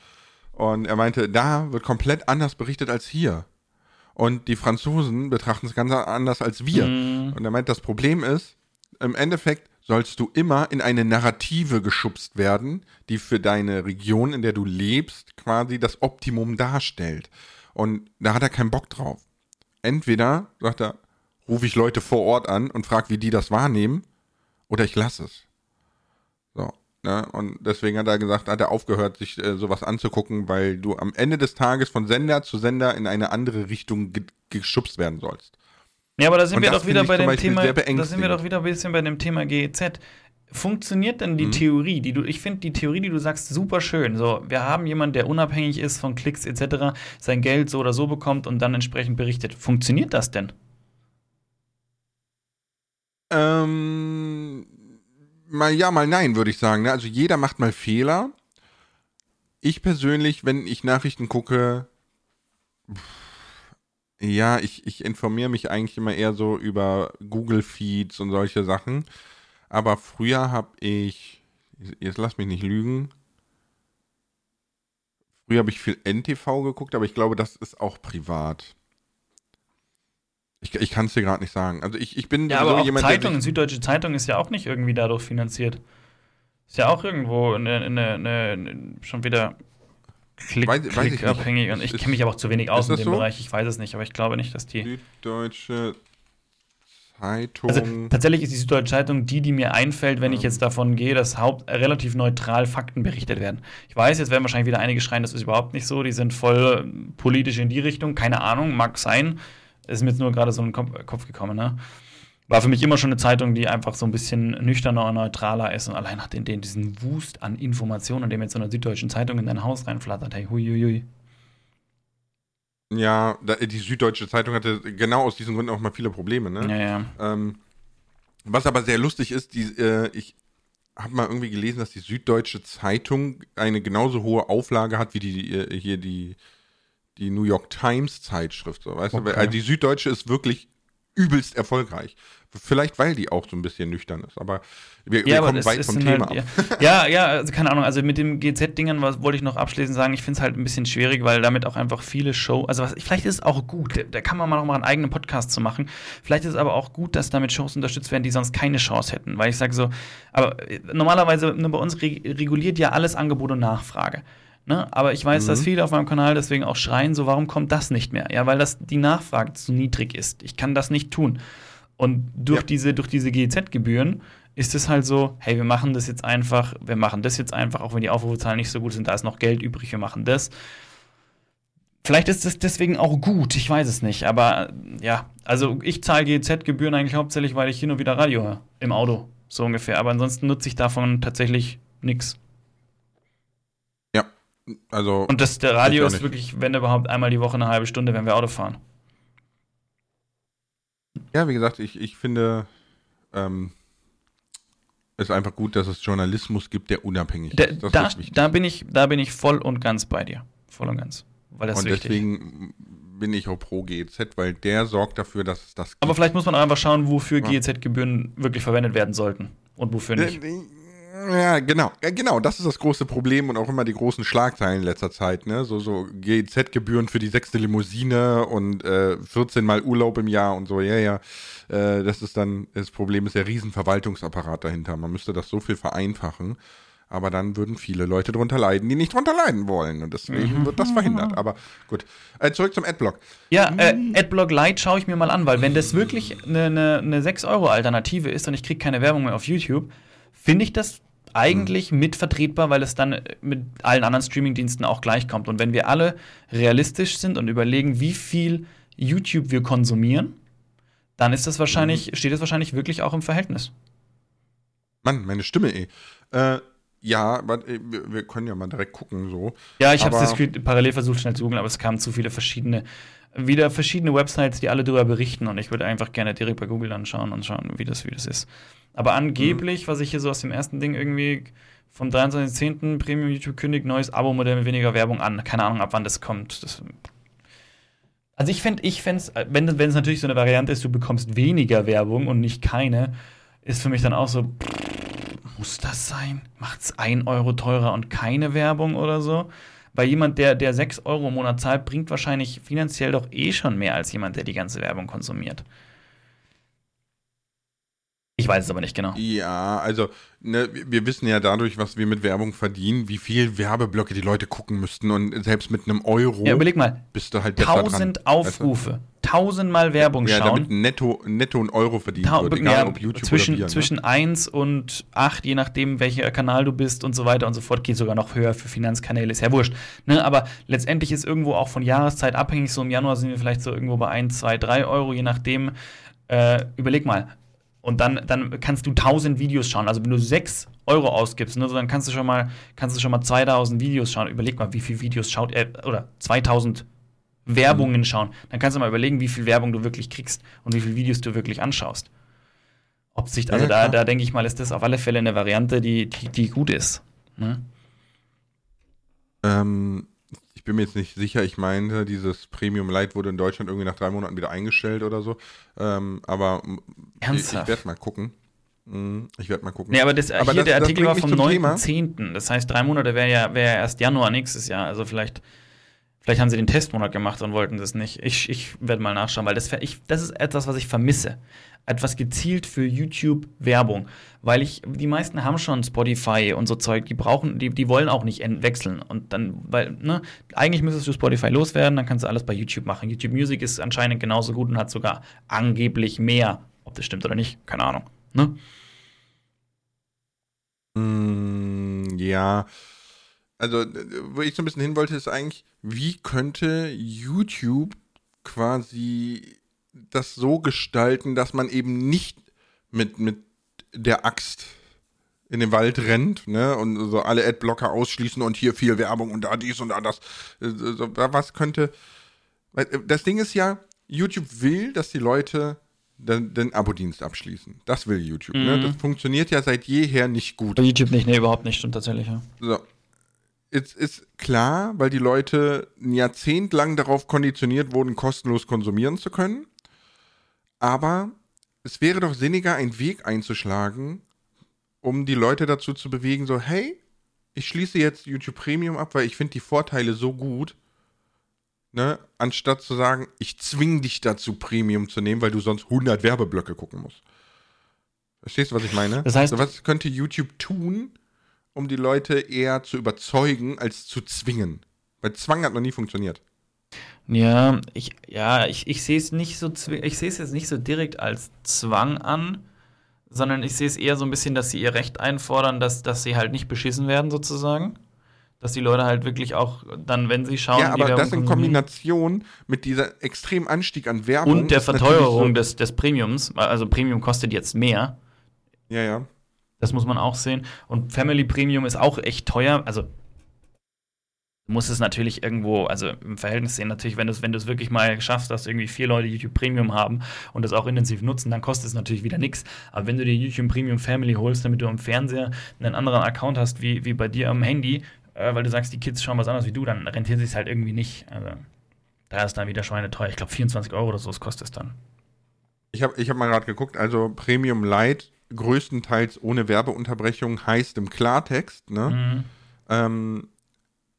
Und er meinte, da wird komplett anders berichtet als hier. Und die Franzosen betrachten es ganz anders als wir. Mm. Und er meint, das Problem ist, im Endeffekt sollst du immer in eine Narrative geschubst werden, die für deine Region, in der du lebst, quasi das Optimum darstellt. Und da hat er keinen Bock drauf. Entweder, sagt er, rufe ich Leute vor Ort an und frage, wie die das wahrnehmen, oder ich lasse es. So. Ne? Und deswegen hat er gesagt, hat er aufgehört, sich äh, sowas anzugucken, weil du am Ende des Tages von Sender zu Sender in eine andere Richtung ge geschubst werden sollst. Ja, aber da sind und wir doch wieder bei dem Thema. Da sind wir doch wieder ein bisschen bei dem Thema GEZ. Funktioniert denn die mhm. Theorie, die du, ich finde die Theorie, die du sagst, super schön. So, wir haben jemanden, der unabhängig ist von Klicks etc., sein Geld so oder so bekommt und dann entsprechend berichtet. Funktioniert das denn? Ähm, mal ja, mal nein, würde ich sagen. Ne? Also jeder macht mal Fehler. Ich persönlich, wenn ich Nachrichten gucke, ja, ich, ich informiere mich eigentlich immer eher so über Google Feeds und solche Sachen. Aber früher habe ich, jetzt lass mich nicht lügen, früher habe ich viel NTV geguckt, aber ich glaube, das ist auch privat. Ich, ich kann es dir gerade nicht sagen. Also ich, ich bin ja, aber auch jemand, Zeitung, Süddeutsche Zeitung ist ja auch nicht irgendwie dadurch finanziert. Ist ja auch irgendwo eine, eine, eine, schon wieder Klick, weiß, klickabhängig. Weiß ich und ich kenne mich aber auch zu wenig aus in dem so? Bereich. Ich weiß es nicht, aber ich glaube nicht, dass die. Süddeutsche Zeitung. Also tatsächlich ist die Süddeutsche Zeitung die, die mir einfällt, wenn ich jetzt davon gehe, dass haupt relativ neutral Fakten berichtet werden. Ich weiß, jetzt werden wahrscheinlich wieder einige schreien, das ist überhaupt nicht so. Die sind voll politisch in die Richtung. Keine Ahnung, mag sein ist mir jetzt nur gerade so in den Kopf gekommen, ne? War für mich immer schon eine Zeitung, die einfach so ein bisschen nüchterner und neutraler ist und allein nach den, den diesen Wust an Informationen, dem jetzt so eine Süddeutschen Zeitung in dein Haus reinflattert, hey, huiuiui. Ja, die Süddeutsche Zeitung hatte genau aus diesen Gründen auch mal viele Probleme, ne? Ja, ja. Ähm, was aber sehr lustig ist, die, äh, ich habe mal irgendwie gelesen, dass die Süddeutsche Zeitung eine genauso hohe Auflage hat wie die äh, hier die die New York Times Zeitschrift, so, weißt okay. du? Also die Süddeutsche ist wirklich übelst erfolgreich. Vielleicht, weil die auch so ein bisschen nüchtern ist, aber wir, ja, wir kommen weit vom Thema halt, ab. Ja, ja, also keine Ahnung, also mit dem GZ-Dingern wollte ich noch abschließend sagen, ich finde es halt ein bisschen schwierig, weil damit auch einfach viele Show, also was, vielleicht ist es auch gut, da kann man mal noch mal einen eigenen Podcast zu machen. Vielleicht ist es aber auch gut, dass damit Shows unterstützt werden, die sonst keine Chance hätten, weil ich sage so, aber äh, normalerweise, nur bei uns reguliert ja alles Angebot und Nachfrage. Ne? Aber ich weiß, mhm. dass viele auf meinem Kanal deswegen auch schreien, so warum kommt das nicht mehr? Ja, weil das die Nachfrage zu niedrig ist. Ich kann das nicht tun. Und durch ja. diese, durch diese GEZ-Gebühren ist es halt so, hey, wir machen das jetzt einfach, wir machen das jetzt einfach, auch wenn die Aufrufezahlen nicht so gut sind, da ist noch Geld übrig, wir machen das. Vielleicht ist es deswegen auch gut, ich weiß es nicht. Aber ja, also ich zahle GEZ-Gebühren eigentlich hauptsächlich, weil ich hin und wieder Radio höre. Im Auto, so ungefähr. Aber ansonsten nutze ich davon tatsächlich nichts. Also, und das, der Radio ist wirklich, wenn überhaupt, einmal die Woche eine halbe Stunde, wenn wir Auto fahren. Ja, wie gesagt, ich, ich finde, ähm, es ist einfach gut, dass es Journalismus gibt, der unabhängig da, ist. Das da, ist da, bin ich, da bin ich voll und ganz bei dir. Voll und ganz. Weil das und wichtig. deswegen bin ich auch pro GEZ, weil der sorgt dafür, dass es das gibt. Aber vielleicht muss man auch einfach schauen, wofür ja. GEZ-Gebühren wirklich verwendet werden sollten und wofür nicht. Ja, genau. Ja, genau, das ist das große Problem und auch immer die großen Schlagzeilen in letzter Zeit. Ne? So, so GZ-Gebühren für die sechste Limousine und äh, 14 Mal Urlaub im Jahr und so. Ja, ja. Äh, das ist dann, das Problem ist der Riesenverwaltungsapparat dahinter. Man müsste das so viel vereinfachen. Aber dann würden viele Leute drunter leiden, die nicht drunter leiden wollen. Und deswegen mhm. wird das verhindert. Aber gut. Äh, zurück zum Adblock. Ja, äh, Adblock Lite schaue ich mir mal an, weil wenn das wirklich eine, eine, eine 6-Euro-Alternative ist und ich kriege keine Werbung mehr auf YouTube, finde ich das eigentlich mhm. mitvertretbar, weil es dann mit allen anderen Streamingdiensten auch gleichkommt. Und wenn wir alle realistisch sind und überlegen, wie viel YouTube wir konsumieren, dann ist das wahrscheinlich, mhm. steht es wahrscheinlich wirklich auch im Verhältnis. Mann, meine Stimme, ey. Äh, ja, äh, wir können ja mal direkt gucken, so. Ja, ich habe es parallel versucht, schnell zu googeln, aber es kamen zu viele verschiedene, wieder verschiedene Websites, die alle darüber berichten und ich würde einfach gerne direkt bei Google anschauen und schauen, wie das, wie das ist. Aber angeblich, mhm. was ich hier so aus dem ersten Ding irgendwie vom 23.10. Premium YouTube kündigt neues Abo-Modell mit weniger Werbung an. Keine Ahnung, ab wann das kommt. Das Also ich finde, ich fände wenn, es natürlich so eine Variante ist, du bekommst weniger Werbung und nicht keine, ist für mich dann auch so, muss das sein? Macht es ein Euro teurer und keine Werbung oder so? Weil jemand, der, der 6 Euro im Monat zahlt, bringt wahrscheinlich finanziell doch eh schon mehr als jemand, der die ganze Werbung konsumiert. Ich weiß es aber nicht genau. Ja, also ne, wir wissen ja dadurch, was wir mit Werbung verdienen, wie viel Werbeblöcke die Leute gucken müssten und selbst mit einem Euro Ja, überleg mal. bist du halt besser dran. 1000 Tausend Aufrufe, tausendmal Werbung Ja, schauen. damit netto, netto ein Euro verdient Ta- wird, egal ja, ob YouTube zwischen, oder wir. zwischen 1 und 8, je nachdem, welcher Kanal du bist und so weiter und so fort, geht sogar noch höher für Finanzkanäle, ist ja wurscht. Ne? Aber letztendlich ist irgendwo auch von Jahreszeit abhängig, so im Januar sind wir vielleicht so irgendwo bei 1, 2, 3 Euro, je nachdem. Äh, überleg mal. Und dann, dann kannst du 1000 Videos schauen. Also wenn du 6 Euro ausgibst, ne, so dann kannst du schon mal, kannst du schon mal 2000 Videos schauen. Überleg mal, wie viele Videos schaut er, oder 2000 Werbungen schauen. Dann kannst du mal überlegen, wie viel Werbung du wirklich kriegst und wie viele Videos du wirklich anschaust. Ob sich, also Ja, da, da denke ich mal, ist das auf alle Fälle eine Variante, die, die, die gut ist. Ne? Ähm, ich bin mir jetzt nicht sicher, ich meine, dieses Premium Light wurde in Deutschland irgendwie nach drei Monaten wieder eingestellt oder so. Ähm, aber m- ich, ich Ernsthaft? werde mal gucken. Mm, Ich werde mal gucken. Nee, aber, das, Aber hier das- der Artikel war vom zum Thema. 9.10. Das heißt, drei Monate wäre ja, wär ja erst Januar nächstes Jahr. Also vielleicht, vielleicht haben sie den Testmonat gemacht und wollten das nicht. Ich, ich werde mal nachschauen, weil das, ich, das ist etwas, was ich vermisse. Etwas gezielt für YouTube-Werbung. Weil ich, die meisten haben schon Spotify und so Zeug, die brauchen, die, die wollen auch nicht wechseln. Und dann, weil, ne, eigentlich müsstest du Spotify loswerden, dann kannst du alles bei YouTube machen. YouTube Music ist anscheinend genauso gut und hat sogar angeblich mehr. Ob das stimmt oder nicht, keine Ahnung. Ne? Mm, ja. Also, wo ich so ein bisschen hin wollte, ist eigentlich, wie könnte YouTube quasi das so gestalten, dass man eben nicht mit, mit der Axt in den Wald rennt, ne, und so alle Adblocker ausschließen und hier viel Werbung und da dies und da das. Äh, was könnte. äh, Das Ding ist ja, YouTube will, dass die Leute den, den Abo-Dienst abschließen. Das will YouTube. Ne? Mhm. Das funktioniert ja seit jeher nicht gut. Bei YouTube nicht, nee, überhaupt nicht, stimmt tatsächlich, ja. So. Es ist klar, weil die Leute ein Jahrzehnt lang darauf konditioniert wurden, kostenlos konsumieren zu können. Aber es wäre doch sinniger, einen Weg einzuschlagen, um die Leute dazu zu bewegen, so, hey, ich schließe jetzt YouTube Premium ab, weil ich finde die Vorteile so gut. Ne? Anstatt zu sagen, ich zwing dich dazu, Premium zu nehmen, weil du sonst 100 Werbeblöcke gucken musst. Verstehst du, was ich meine? Das heißt- so, was könnte YouTube tun, um die Leute eher zu überzeugen, als zu zwingen? Weil Zwang hat noch nie funktioniert. Ja, ich, ja, ich, ich sehe es nicht so, ich sehe es jetzt nicht so direkt als Zwang an, sondern ich sehe es eher so ein bisschen, dass sie ihr Recht einfordern, dass, dass sie halt nicht beschissen werden, sozusagen. Dass die Leute halt wirklich auch dann, wenn sie schauen, ja, aber Werbung das in. Kombination mit dieser extremen Anstieg an Werbung. und der Verteuerung des, des Premiums, also Premium kostet jetzt mehr, So, ja, ja. Das muss man auch sehen. Und Family Premium ist auch echt teuer. Also du musst es natürlich irgendwo, also im Verhältnis sehen, natürlich, wenn du es wenn wirklich mal schaffst, dass irgendwie vier Leute YouTube Premium haben und das auch intensiv nutzen, dann kostet es natürlich wieder nichts. Aber wenn du dir YouTube Premium Family holst, damit du am Fernseher einen anderen Account hast, wie, wie bei dir am Handy, äh, weil du sagst, die Kids schauen was anderes wie du, dann rentiert sich halt irgendwie nicht. Also da ist dann wieder schweineteuer. Ich glaube 24 Euro oder so kostet es dann. Ich habe ich hab mal gerade geguckt, also Premium Light, größtenteils ohne Werbeunterbrechung, heißt im Klartext, ne? Mhm. Ähm,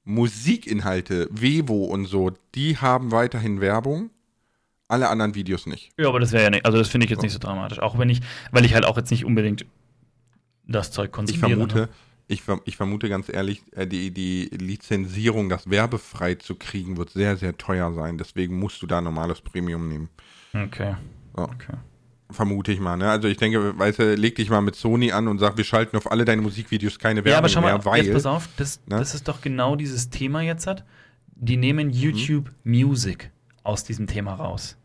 Musikinhalte, Vevo und so, die haben weiterhin Werbung. Alle anderen Videos nicht. Ja, aber das wäre ja nicht, also das finde ich jetzt nicht so dramatisch. Auch wenn ich, weil ich halt auch jetzt nicht unbedingt das Zeug Ich konsumiere. vermute, Ne? ich, ver ich vermute ganz ehrlich, äh, die, die Lizenzierung, das werbefrei zu kriegen, wird sehr, sehr teuer sein. Deswegen musst du da normales Premium nehmen. Okay. So. okay. Vermute ich mal, ne? Also ich denke, weißt du, leg dich mal mit Sony an und sag, wir schalten auf alle deine Musikvideos keine Werbung Ja, aber schau mal, mehr, weil. jetzt pass auf, das, Ne? das ist doch genau dieses Thema jetzt hat. Die nehmen Mhm. YouTube Music aus diesem Thema raus.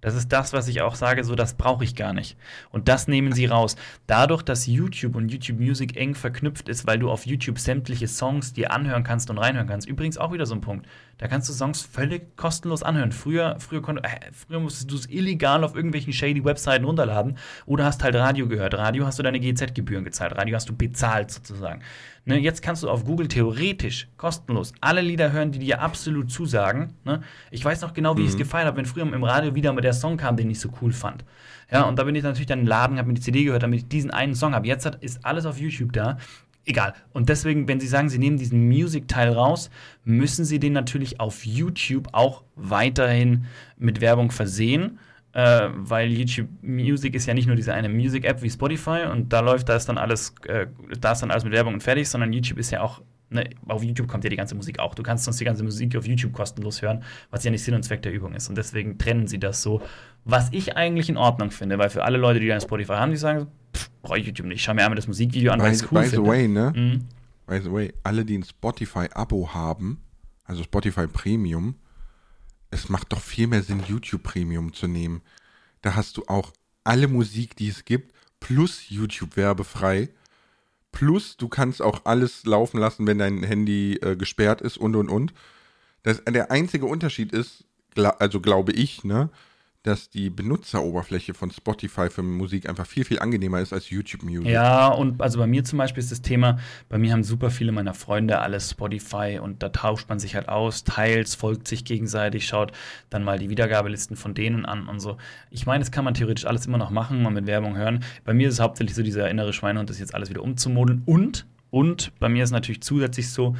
Das ist das, was ich auch sage, so das brauche ich gar nicht. Und das nehmen sie raus. Dadurch, dass YouTube und YouTube Music eng verknüpft ist, weil du auf YouTube sämtliche Songs dir anhören kannst und reinhören kannst. Übrigens auch wieder so ein Punkt. Da kannst du Songs völlig kostenlos anhören. Früher, früher, äh, früher musstest du es illegal auf irgendwelchen shady Webseiten runterladen oder hast halt Radio gehört. Radio hast du deine GZ-Gebühren gezahlt. Radio hast du bezahlt sozusagen. Ne, jetzt kannst du auf Google theoretisch kostenlos alle Lieder hören, die dir absolut zusagen. Ne? Ich weiß noch genau, wie mhm. ich es gefeiert habe, wenn früher im Radio wieder mit der Song kam, den ich so cool fand. Ja, und da bin ich natürlich dann im Laden, habe mir die CD gehört, damit ich diesen einen Song habe. Jetzt hat, ist alles auf YouTube da. Egal. Und deswegen, wenn Sie sagen, Sie nehmen diesen Music-Teil raus, müssen Sie den natürlich auf YouTube auch weiterhin mit Werbung versehen äh, weil YouTube Music ist ja nicht nur diese eine Music-App wie Spotify und da läuft, da ist dann alles, äh, da ist dann alles mit Werbung und fertig, sondern YouTube ist ja auch, ne, auf YouTube kommt ja die ganze Musik auch. Du kannst sonst die ganze Musik auf YouTube kostenlos hören, was ja nicht Sinn und Zweck der Übung ist. Und deswegen trennen sie das so. Was ich eigentlich in Ordnung finde, weil für alle Leute, die dann Spotify haben, die sagen, brauche ich YouTube nicht, schau mir einmal das Musikvideo an, weil ich es cool by finde. The way, ne? Mhm. By the way, alle, die ein Spotify-Abo haben, also Spotify Premium, es macht doch viel mehr Sinn, YouTube Premium zu nehmen. Da hast du auch alle Musik, die es gibt, plus YouTube werbefrei. Plus du kannst auch alles laufen lassen, wenn dein Handy äh, gesperrt ist und und und. Das, der einzige Unterschied ist, also glaube ich, ne, dass die Benutzeroberfläche von Spotify für Musik einfach viel, viel angenehmer ist als YouTube Music. Ja, und also bei mir zum Beispiel ist das Thema, bei mir haben super viele meiner Freunde alles Spotify und da tauscht man sich halt aus, teils, folgt sich gegenseitig, schaut dann mal die Wiedergabelisten von denen an und so. Ich meine, das kann man theoretisch alles immer noch machen, mal mit Werbung hören. Bei mir ist es hauptsächlich so dieser innere Schweinehund, das jetzt alles wieder umzumodeln und, und bei mir ist natürlich zusätzlich so,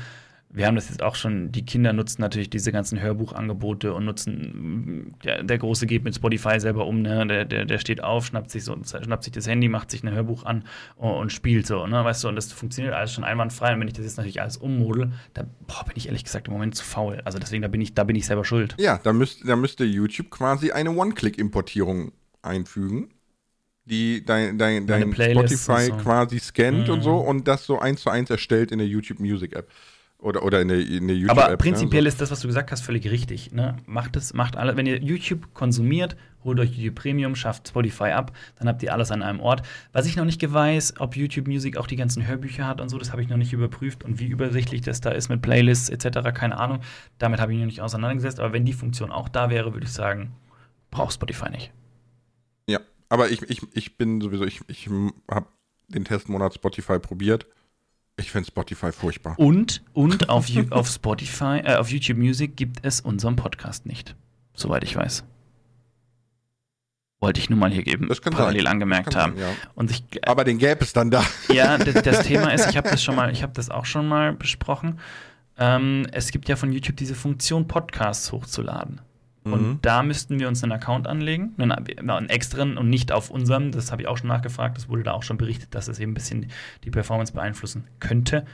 wir haben das jetzt auch schon, die Kinder nutzen natürlich diese ganzen Hörbuchangebote und nutzen, der, der Große geht mit Spotify selber um, ne? der, der, der steht auf, schnappt sich, so, schnappt sich das Handy, macht sich ein Hörbuch an und, und, spielt so, ne? weißt du, und das funktioniert alles schon einwandfrei und wenn ich das jetzt natürlich alles ummodel, da boah, bin ich ehrlich gesagt im Moment zu faul, also deswegen, da bin ich, da bin ich selber schuld. Ja, da, müsst, da müsste YouTube quasi eine One-Click-Importierung einfügen die dein, dein, dein Spotify so. quasi scannt mhm. und so und das so eins zu eins erstellt in der YouTube Music App. Oder, oder in der, in der YouTube-App. Aber ne, prinzipiell ne? ist das, was du gesagt hast, völlig richtig. Ne? Macht es, macht alle, wenn ihr YouTube konsumiert, holt euch YouTube Premium, schafft Spotify ab, dann habt ihr alles an einem Ort. Was ich noch nicht weiß, ob YouTube Music auch die ganzen Hörbücher hat und so, das habe ich noch nicht überprüft und wie übersichtlich das da ist mit Playlists etc., keine Ahnung. Damit habe ich mich noch nicht auseinandergesetzt, aber wenn die Funktion auch da wäre, würde ich sagen, braucht Spotify nicht. Ja, aber ich, ich, ich bin sowieso, ich, ich habe den Testmonat Spotify probiert ich finde Spotify furchtbar. Und, und auf, auf Spotify, äh, auf YouTube Music gibt es unseren Podcast nicht. Soweit ich weiß. Wollte ich nur mal hier geben, das parallel sein. angemerkt haben. Sein, ja. und ich, äh, Aber den gäbe es dann da. Ja, das, das Thema ist, ich habe das schon mal, ich habe das auch schon mal besprochen. Ähm, es gibt ja von YouTube diese Funktion, Podcasts hochzuladen. Und mhm. da müssten wir uns einen Account anlegen, einen, einen exteren und nicht auf unserem. Das habe ich auch schon nachgefragt. Das wurde da auch schon berichtet, dass es eben ein bisschen die Performance beeinflussen könnte.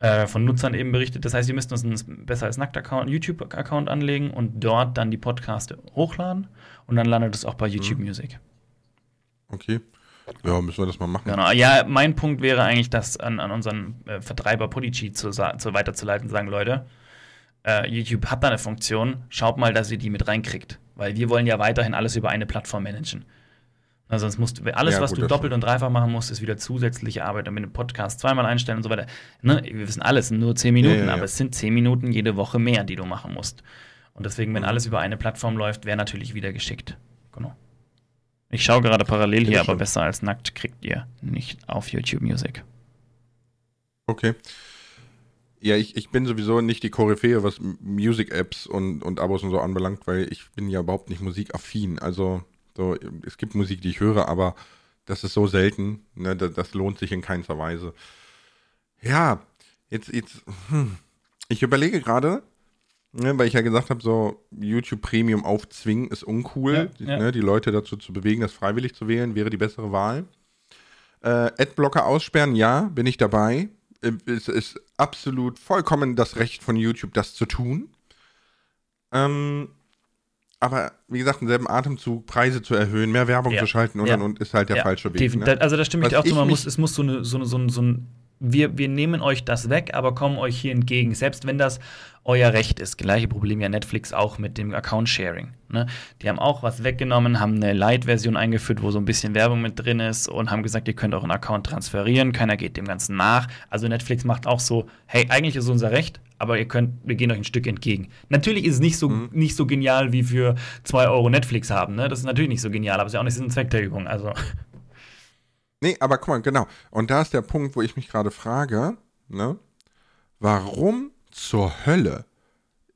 Äh, von Nutzern eben berichtet. Das heißt, wir müssten uns einen besser als Nackt-Account, YouTube-Account anlegen und dort dann die Podcaste hochladen. Und dann landet es auch bei YouTube mhm. Music. Okay. Ja, müssen wir das mal machen. Genau. Ja, mein Punkt wäre eigentlich, das an, an unseren äh, Vertreiber Podigy zu, zu weiterzuleiten, sagen, Leute, äh, YouTube hat da eine Funktion, schaut mal, dass ihr die mit reinkriegt. Weil wir wollen ja weiterhin alles über eine Plattform managen. Also sonst musst du, alles, ja, was gut, du doppelt und dreifach machen musst, ist wieder zusätzliche Arbeit. Und mit dem Podcast zweimal einstellen und so weiter. Ne? Wir wissen alles, nur zehn Minuten, ja, ja, aber es sind zehn Minuten jede Woche mehr, die du machen musst. Und deswegen, wenn mhm. alles über eine Plattform läuft, wäre natürlich wieder geschickt. Genau. Ich schaue gerade parallel hier, aber besser als nackt kriegt ihr nicht auf YouTube Music. Okay. Ja, ich, ich bin sowieso nicht die Koryphäe, was Music-Apps und, und Abos und so anbelangt, weil ich bin ja überhaupt nicht musikaffin. Also so, es gibt Musik, die ich höre, aber das ist so selten, ne, das, das lohnt sich in keinster Weise. Ja, jetzt, jetzt, hm. ich überlege gerade, ne, weil ich ja gesagt habe, so YouTube Premium aufzwingen ist uncool. Ja, ja. Ne, die Leute dazu zu bewegen, das freiwillig zu wählen, wäre die bessere Wahl. Äh, Adblocker aussperren, ja, bin ich dabei es ist absolut vollkommen das Recht von YouTube, das zu tun. Ähm, aber wie gesagt, im selben Atemzug Preise zu erhöhen, mehr Werbung ja. zu schalten und, ja. und, ist halt der ja. falsche Weg. Ne? Also da stimme ich dir auch zu, man muss, es muss so, eine, so, eine, so, ein, so ein wir, wir nehmen euch das weg, aber kommen euch hier entgegen. Selbst wenn das euer Recht ist. Gleiche Problem ja Netflix auch mit dem Account-Sharing. Ne? Die haben auch was weggenommen, haben eine Light-Version eingeführt, wo so ein bisschen Werbung mit drin ist und haben gesagt, ihr könnt euren Account transferieren, keiner geht dem Ganzen nach. Also Netflix macht auch so, hey, eigentlich ist es unser Recht, aber ihr könnt, wir gehen euch ein Stück entgegen. Natürlich ist es nicht so, mhm. nicht so genial wie für 2 Euro Netflix haben. Ne? Das ist natürlich nicht so genial, aber es ist ja auch nicht so ein Zweck der Übung. Also. Nee, aber guck mal, genau. Und da ist der Punkt, wo ich mich gerade frage, ne? Warum zur Hölle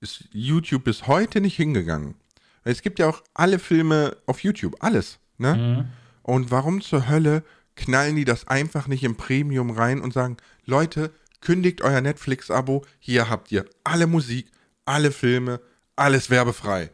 ist YouTube bis heute nicht hingegangen? Es gibt ja auch alle Filme auf YouTube, alles, ne? Mhm. Und warum zur Hölle knallen die das einfach nicht im Premium rein und sagen, Leute, kündigt euer Netflix-Abo, hier habt ihr alle Musik, alle Filme, alles werbefrei.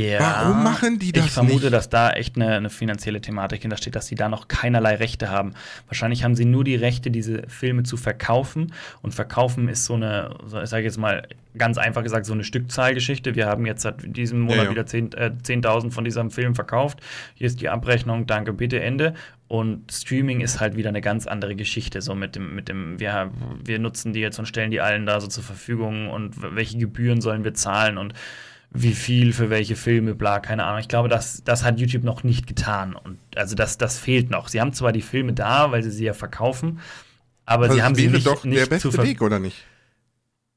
Ja, Warum machen die das Ich vermute, nicht? dass da echt eine, eine finanzielle Thematik hintersteht, dass sie da noch keinerlei Rechte haben. Wahrscheinlich haben sie nur die Rechte, diese Filme zu verkaufen. Und verkaufen ist so eine, ich sage jetzt mal ganz einfach gesagt, so eine Stückzahlgeschichte. Wir haben jetzt seit diesem Monat ja, ja. wieder 10.000 äh, 10 von diesem Film verkauft. Hier ist die Abrechnung, danke, bitte, Ende. Und Streaming ist halt wieder eine ganz andere Geschichte. So mit dem, mit dem, wir, wir nutzen die jetzt und stellen die allen da so zur Verfügung und welche Gebühren sollen wir zahlen und wie viel für welche Filme, bla, keine Ahnung. Ich glaube, das, das hat YouTube noch nicht getan. Und also das, das fehlt noch. Sie haben zwar die Filme da, weil sie sie ja verkaufen, aber also sie haben sie nicht, doch nicht der beste Weg, oder nicht?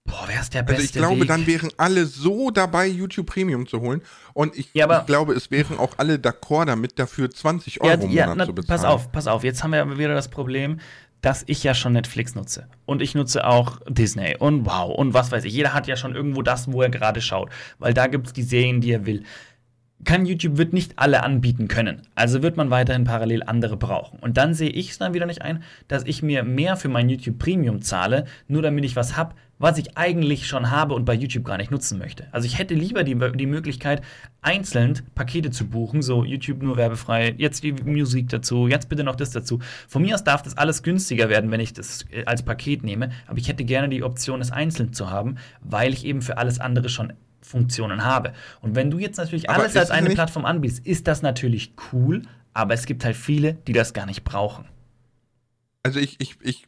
Boah, wer ist der beste Also ich glaube, Weg? dann wären alle so dabei, YouTube Premium zu holen. Und ich, ja, ich glaube, es wären auch alle d'accord damit, dafür 20 Euro ja, im Monat na, zu bezahlen. Pass auf, pass auf. Jetzt haben wir wieder das Problem, dass ich ja schon Netflix nutze. Und ich nutze auch Disney und wow und was weiß ich. Jeder hat ja schon irgendwo das, wo er gerade schaut. Weil da gibt es die Serien, die er will. Kann YouTube wird nicht alle anbieten können. Also wird man weiterhin parallel andere brauchen. Und dann sehe ich es dann wieder nicht ein, dass ich mir mehr für mein YouTube Premium zahle, nur damit ich was habe, was ich eigentlich schon habe und bei YouTube gar nicht nutzen möchte. Also ich hätte lieber die, die Möglichkeit, einzeln Pakete zu buchen, so YouTube nur werbefrei, jetzt die Musik dazu, jetzt bitte noch das dazu. Von mir aus darf das alles günstiger werden, wenn ich das äh, als Paket nehme, aber ich hätte gerne die Option, es einzeln zu haben, weil ich eben für alles andere schon Funktionen habe. Und wenn du jetzt natürlich aber alles als eine Plattform anbietest, ist das natürlich cool, aber es gibt halt viele, die das gar nicht brauchen. Also ich, ich, ich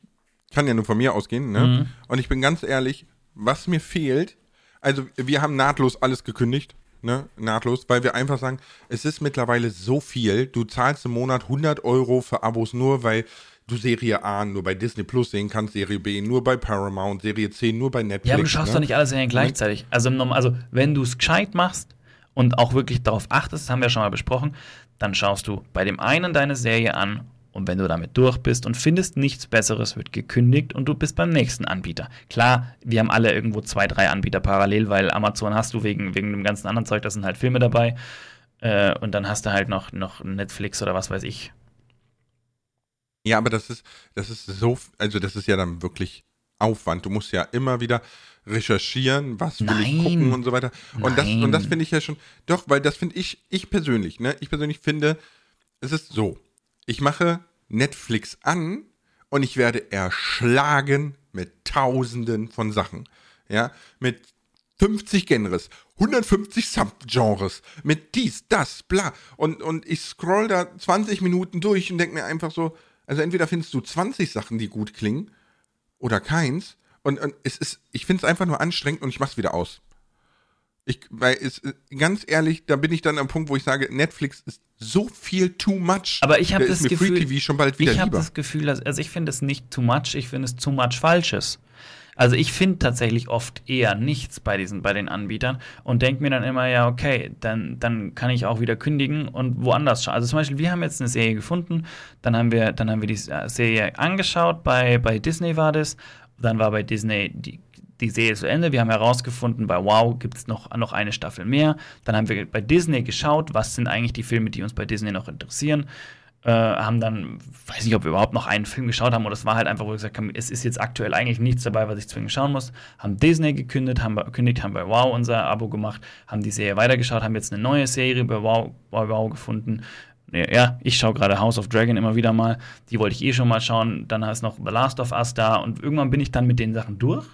kann ja nur von mir ausgehen, ne? Mhm. Und ich bin ganz ehrlich, was mir fehlt, also wir haben nahtlos alles gekündigt, ne? Nahtlos, weil wir einfach sagen, es ist mittlerweile so viel, du zahlst im Monat 100 Euro für Abos nur, weil du Serie A nur bei Disney Plus sehen kannst, Serie B nur bei Paramount, Serie C nur bei Netflix. Ja, aber du schaust ne? doch nicht alle Serien gleichzeitig. Also, also wenn du es gescheit machst und auch wirklich darauf achtest, das haben wir schon mal besprochen, dann schaust du bei dem einen deine Serie an und wenn du damit durch bist und findest nichts Besseres, wird gekündigt und du bist beim nächsten Anbieter. Klar, wir haben alle irgendwo zwei, drei Anbieter parallel, weil Amazon hast du wegen, wegen dem ganzen anderen Zeug, da sind halt Filme dabei. Äh, und dann hast du halt noch, noch Netflix oder was weiß ich. Ja, aber das ist, das ist so, also das ist ja dann wirklich Aufwand. Du musst ja immer wieder recherchieren, was will Nein. ich gucken und so weiter. Und Nein. das, und das finde ich ja schon, doch, weil das finde ich, ich persönlich, ne, ich persönlich finde, es ist so, ich mache Netflix an und ich werde erschlagen mit tausenden von Sachen. Ja, mit 50 Genres, 150 Subgenres, mit dies, das, bla. Und, und ich scroll da 20 Minuten durch und denke mir einfach so, also entweder findest du 20 Sachen, die gut klingen, oder keins. Und, und es ist, ich finde es einfach nur anstrengend und ich mach's wieder aus. Ich, weil es, ganz ehrlich, da bin ich dann am Punkt, wo ich sage, Netflix ist so viel too much. Aber ich habe das mir Gefühl, Free TV schon bald wieder ich habe das Gefühl, dass, also ich finde es nicht too much, ich finde es too much Falsches. Also ich finde tatsächlich oft eher nichts bei diesen, bei den Anbietern und denke mir dann immer, ja, okay, dann, dann kann ich auch wieder kündigen und woanders schauen. Also zum Beispiel, wir haben jetzt eine Serie gefunden, dann haben wir, dann haben wir die Serie angeschaut, bei, bei Disney war das, dann war bei Disney die die Serie zu Ende. Wir haben herausgefunden, bei Wow gibt es noch, noch eine Staffel mehr. Dann haben wir bei Disney geschaut, was sind eigentlich die Filme, die uns bei Disney noch interessieren. Äh, haben dann, weiß nicht, ob wir überhaupt noch einen Film geschaut haben, oder es war halt einfach, wo wir gesagt haben, es ist jetzt aktuell eigentlich nichts dabei, was ich zwingend schauen muss. Haben Disney gekündigt, haben, gekündigt, haben bei Wow unser Abo gemacht, haben die Serie weitergeschaut, haben jetzt eine neue Serie bei Wow, bei wow gefunden. Ja, ich schaue gerade House of Dragon immer wieder mal. Die wollte ich eh schon mal schauen. Dann ist noch The Last of Us da und irgendwann bin ich dann mit den Sachen durch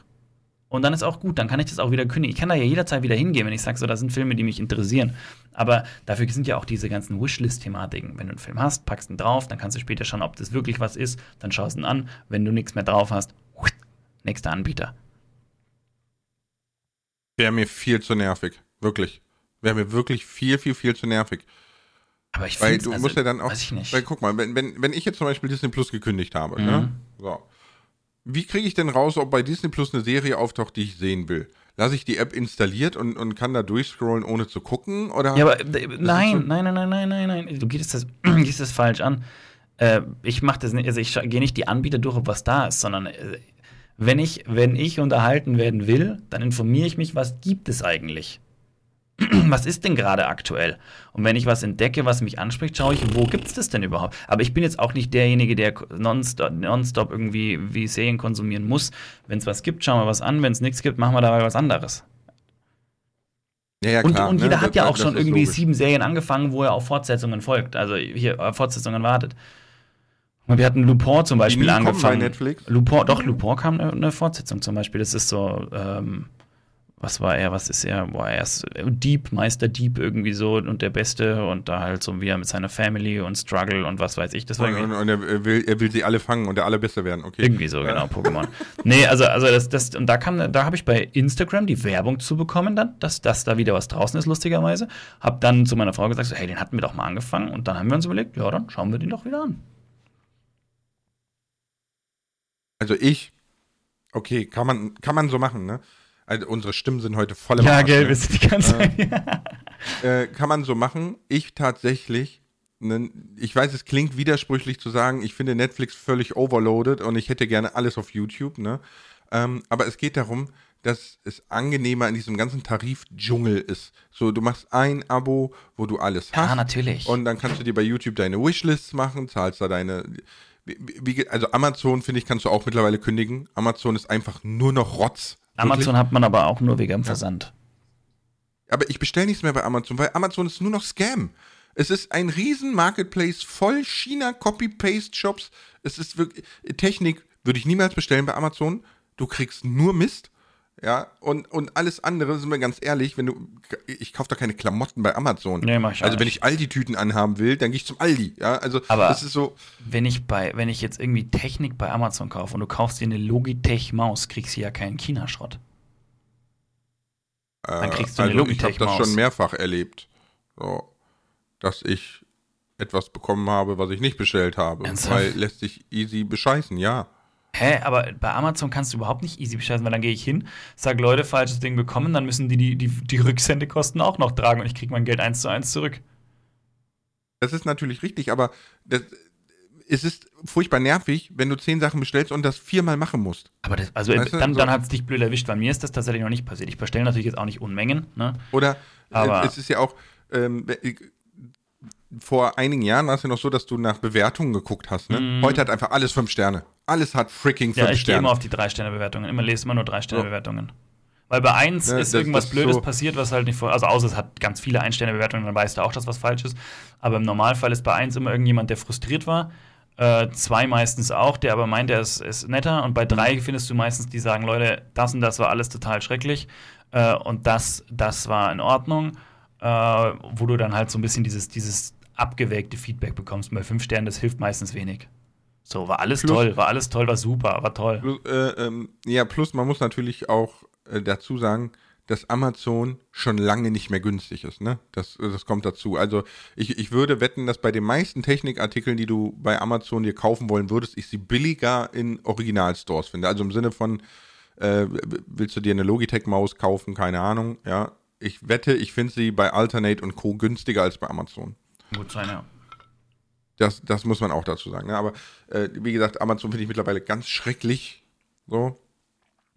Und dann ist auch gut, dann kann ich das auch wieder kündigen. Ich kann da ja jederzeit wieder hingehen, wenn ich sage, so, das sind Filme, die mich interessieren. Aber dafür sind ja auch diese ganzen Wishlist-Thematiken. Wenn du einen Film hast, packst ihn drauf, dann kannst du später schauen, ob das wirklich was ist, dann schaust ihn an. Wenn du nichts mehr drauf hast, nächster Anbieter. Wäre mir viel zu nervig. Wirklich. Wäre mir wirklich viel, viel, viel zu nervig. Aber ich finde, du also, musst ja dann auch. weiß ich nicht. Weil guck mal, wenn, wenn, wenn ich jetzt zum Beispiel Disney Plus gekündigt habe, Mhm. ne? So. Wie kriege ich denn raus, ob bei Disney Plus eine Serie auftaucht, die ich sehen will? Lasse ich die App installiert und, und kann da durchscrollen, ohne zu gucken? Oder? Ja, aber äh, nein, nein, nein, nein, nein, nein, nein. Du gehst das, gehst das falsch an. Äh, ich mache das nicht, also ich gehe nicht die Anbieter durch, ob was da ist, sondern äh, wenn ich, wenn ich unterhalten werden will, dann informiere ich mich, was gibt es eigentlich? was ist denn gerade aktuell? Und wenn ich was entdecke, was mich anspricht, schaue ich, wo gibt es das denn überhaupt? Aber ich bin jetzt auch nicht derjenige, der nonstop, nonstop irgendwie wie Serien konsumieren muss. Wenn es was gibt, schauen wir was an. Wenn es nichts gibt, machen wir dabei was anderes. ja, ja, Und, klar, und ne? jeder Das- hat ja auch das schon irgendwie logisch. sieben Serien angefangen, wo er auf Fortsetzungen folgt. Also hier auf Fortsetzungen wartet. Und wir hatten Lupin zum Beispiel angefangen. bei Netflix? Lupin, doch, Lupin kam eine, eine Fortsetzung zum Beispiel. Das ist so, ähm, was war er, was ist er? Boah, er ist Dieb, Meister Dieb irgendwie so und der Beste und da halt so wie er mit seiner Family und Struggle und was weiß ich. Das war Und, und, und er, will, er will sie alle fangen und der Allerbeste werden, okay. irgendwie so, genau, Pokémon. nee, also, also das, das, und da kam, da habe ich bei Instagram die Werbung zu bekommen dann, dass, dass da wieder was draußen ist, lustigerweise. Hab dann zu meiner Frau gesagt, so, hey, den hatten wir doch mal angefangen. Und dann haben wir uns überlegt, ja, dann schauen wir den doch wieder an. Also ich, okay, kann man, kann man so machen, ne? Also unsere Stimmen sind heute voll im Arsch, ne? sind die ganze Zeit. äh, kann man so machen. Ich tatsächlich, ne, ich weiß, es klingt widersprüchlich zu sagen, ich finde Netflix völlig overloaded und ich hätte gerne alles auf YouTube, ne? Ähm, aber es geht darum, dass es angenehmer in diesem ganzen Tarif-Dschungel ist. So, du machst ein Abo, wo du alles hast. Ja, natürlich. Und dann kannst du dir bei YouTube deine Wishlists machen, zahlst da deine. Wie, wie, also Amazon, finde ich, kannst du auch mittlerweile kündigen. Amazon ist einfach nur noch Rotz. Wirklich. Amazon hat man aber auch nur wegen dem Versand. Aber ich bestelle nichts mehr bei Amazon, weil Amazon ist nur noch Scam. Es ist ein riesen Marketplace voll China-Copy-Paste-Shops. Es ist wirklich, Technik würde ich niemals bestellen bei Amazon. Du kriegst nur Mist. Ja, und, und alles andere, sind wir ganz ehrlich, wenn du, ich kaufe da keine Klamotten bei Amazon. Nee, mach ich auch also wenn ich Aldi-Tüten anhaben will, dann gehe ich zum Aldi. Ja, also Aber- das ist so, Wenn ich bei, wenn ich jetzt irgendwie Technik bei Amazon kaufe und du kaufst dir eine Logitech-Maus, kriegst du ja keinen China-Schrott. Äh, kriegst du eine also ich habe das Logitech-Maus. schon mehrfach erlebt, so, dass ich etwas bekommen habe, was ich nicht bestellt habe. Ernsthaft? Weil lässt sich easy bescheißen, ja. Hä, aber bei Amazon kannst du überhaupt nicht easy bescheißen, weil dann gehe ich hin, sag Leute, falsches Ding bekommen, dann müssen die die, die, die Rücksendekosten auch noch tragen und ich kriege mein Geld eins zu eins zurück. Das ist natürlich richtig, aber das, es ist furchtbar nervig, wenn du zehn Sachen bestellst und das viermal machen musst. Aber das, also Weißt dann, so- dann hat es dich blöd erwischt, weil mir ist das tatsächlich noch nicht passiert. Ich bestelle natürlich jetzt auch nicht Unmengen, ne? Oder Aber- äh, es ist ja auch, ähm, äh, vor einigen Jahren war es ja noch so, dass du nach Bewertungen geguckt hast. Ne? Heute hat einfach alles fünf Sterne. Alles hat freaking Mhm. Ja, fünf ich gehe Sterne. immer auf die Drei-Sterne-Bewertungen. Immer lese immer nur Drei-Sterne-Bewertungen. Weil bei eins Ne, ist das- irgendwas das Blödes so- passiert, was halt nicht vor. Also außer es hat ganz viele Ein-Sterne-Bewertungen, dann weißt du auch, dass was falsch ist. Aber im Normalfall ist bei eins immer irgendjemand, der frustriert war. Äh, zwei meistens auch, der aber meint, er ist, ist netter. Und bei drei findest du meistens, die sagen, Leute, das und das war alles total schrecklich. Äh, und das, das war in Ordnung. Äh, wo du dann halt so ein bisschen dieses, dieses abgewägte Feedback bekommst. Und bei fünf Sternen, das hilft meistens wenig. So, war alles Plus- toll, war alles toll, war super, war toll. Plus, äh, ähm, ja, plus man muss natürlich auch äh, dazu sagen, dass Amazon schon lange nicht mehr günstig ist. Ne? Das, das kommt dazu. Also ich, ich würde wetten, dass bei den meisten Technikartikeln, die du bei Amazon dir kaufen wollen würdest, ich sie billiger in Originalstores finde. Also im Sinne von, äh, willst du dir eine Logitech-Maus kaufen? Keine Ahnung. Ja, ich wette, ich finde sie bei Alternate und Co. günstiger als bei Amazon. Gut sein, ja. Das, das muss man auch dazu sagen. Ne? Aber äh, wie gesagt, Amazon finde ich mittlerweile ganz schrecklich. So.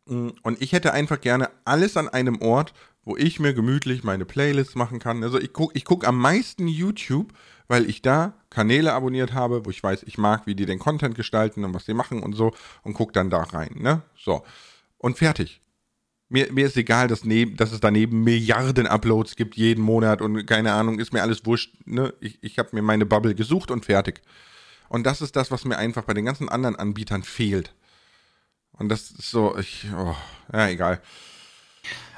Mm, Und ich hätte einfach gerne alles an einem Ort, wo ich mir gemütlich meine Playlists machen kann. Also ich gucke ich guck am meisten YouTube, weil ich da Kanäle abonniert habe, wo ich weiß, ich mag, wie die den Content gestalten und was die machen und so und gucke dann da rein. Ne? So. Und fertig. Mir, mir ist egal, dass, neben, dass es daneben Milliarden Uploads gibt jeden Monat und keine Ahnung, ist mir alles wurscht. Ne? Ich, ich habe mir meine Bubble gesucht und fertig. Und das ist das, was mir einfach bei den ganzen anderen Anbietern fehlt. Und das ist so, ich, oh, ja, egal.